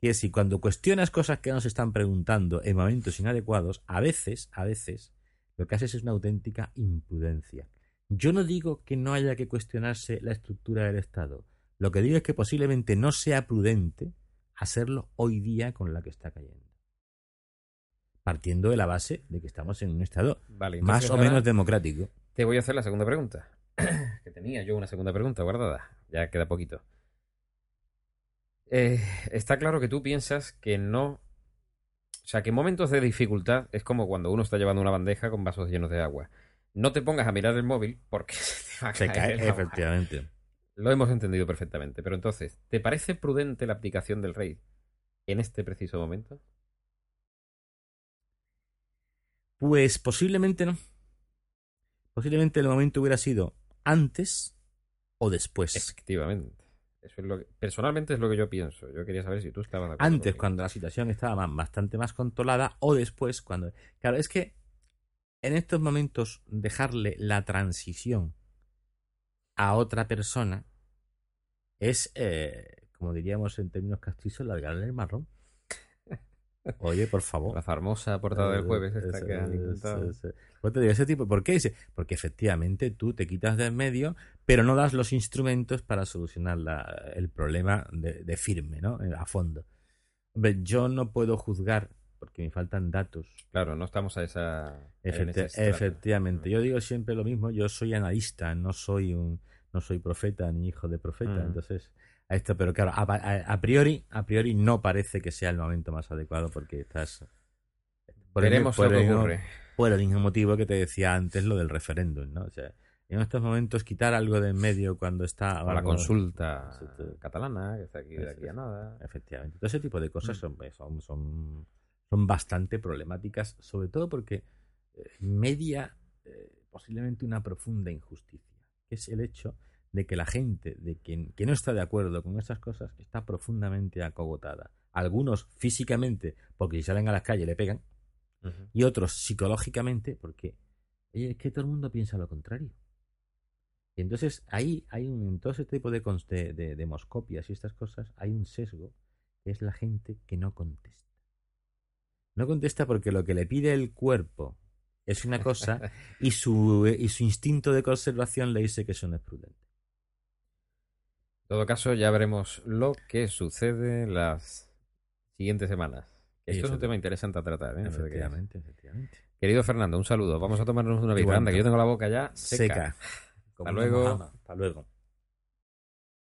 Y es si cuando cuestionas cosas que nos están preguntando en momentos inadecuados, a veces, a veces, lo que haces es una auténtica imprudencia. Yo no digo que no haya que cuestionarse la estructura del Estado. Lo que digo es que posiblemente no sea prudente hacerlo hoy día con la que está cayendo. Partiendo de la base de que estamos en un Estado Vale, más o menos democrático. Te voy a hacer la segunda pregunta. que tenía yo una segunda pregunta guardada. Ya queda poquito. Eh, está claro que tú piensas que no. O sea, que en momentos de dificultad es como cuando uno está llevando una bandeja con vasos llenos de agua. No te pongas a mirar el móvil porque se te va a Se caer cae, efectivamente. Lo hemos entendido perfectamente. Pero entonces, ¿te parece prudente la abdicación del rey en este preciso momento? Pues posiblemente no. Posiblemente el momento hubiera sido antes o después. Efectivamente. Eso es lo que, personalmente es lo que yo pienso. Yo quería saber si tú estabas de acuerdo. Antes, conmigo. cuando la situación estaba bastante más controlada, o después, cuando. Claro, es que en estos momentos dejarle la transición a otra persona es, eh, como diríamos en términos castizos, largarle el marrón. Oye, por favor. La famosa portada del jueves Eh, esta ese- que han intentado. ese- Pues te digo, ese tipo, ¿por qué? Dice, porque efectivamente tú te quitas de en medio, pero no das los instrumentos para solucionar la- el problema de, de firme, ¿no? Eh, A fondo. Hombre, yo no puedo juzgar porque me faltan datos. Claro, no estamos a esa. Efecti- efectivamente. Mm. Yo digo siempre lo mismo, yo soy analista, no soy un no soy profeta ni hijo de profeta, Mm. entonces a esto, pero claro, a, a- a priori, a priori no parece que sea el momento más adecuado porque estás por el- Veremos por lo que el- ocurre. por el mismo motivo que te decía antes lo del referéndum, ¿no? O sea, en estos momentos quitar algo de en medio cuando está O la consulta catalana, que está aquí de aquí a nada. Efectivamente. Todo ese tipo de cosas Mm. son, son, son, son bastante problemáticas, sobre todo porque eh, media eh, posiblemente una profunda injusticia, que es el hecho de que la gente de quien, que no está de acuerdo con estas cosas está profundamente acogotada. Algunos físicamente, porque si salen a las calles le pegan, y otros psicológicamente, porque es que todo el mundo piensa lo contrario. Y entonces ahí hay un, en todo ese tipo de, de, de demoscopias y estas cosas, hay un sesgo que es la gente que no contesta. No contesta porque lo que le pide el cuerpo es una cosa y su, y su instinto de conservación le dice que eso no es prudente. En todo caso, ya veremos lo que sucede las siguientes semanas. Esto es un tema interesante a tratar, ¿eh? Efectivamente, efectivamente. Querido Fernando, un saludo. Vamos a tomarnos una Igual. birra, anda, que yo tengo la boca ya seca. Seca. Una luego. Hasta luego.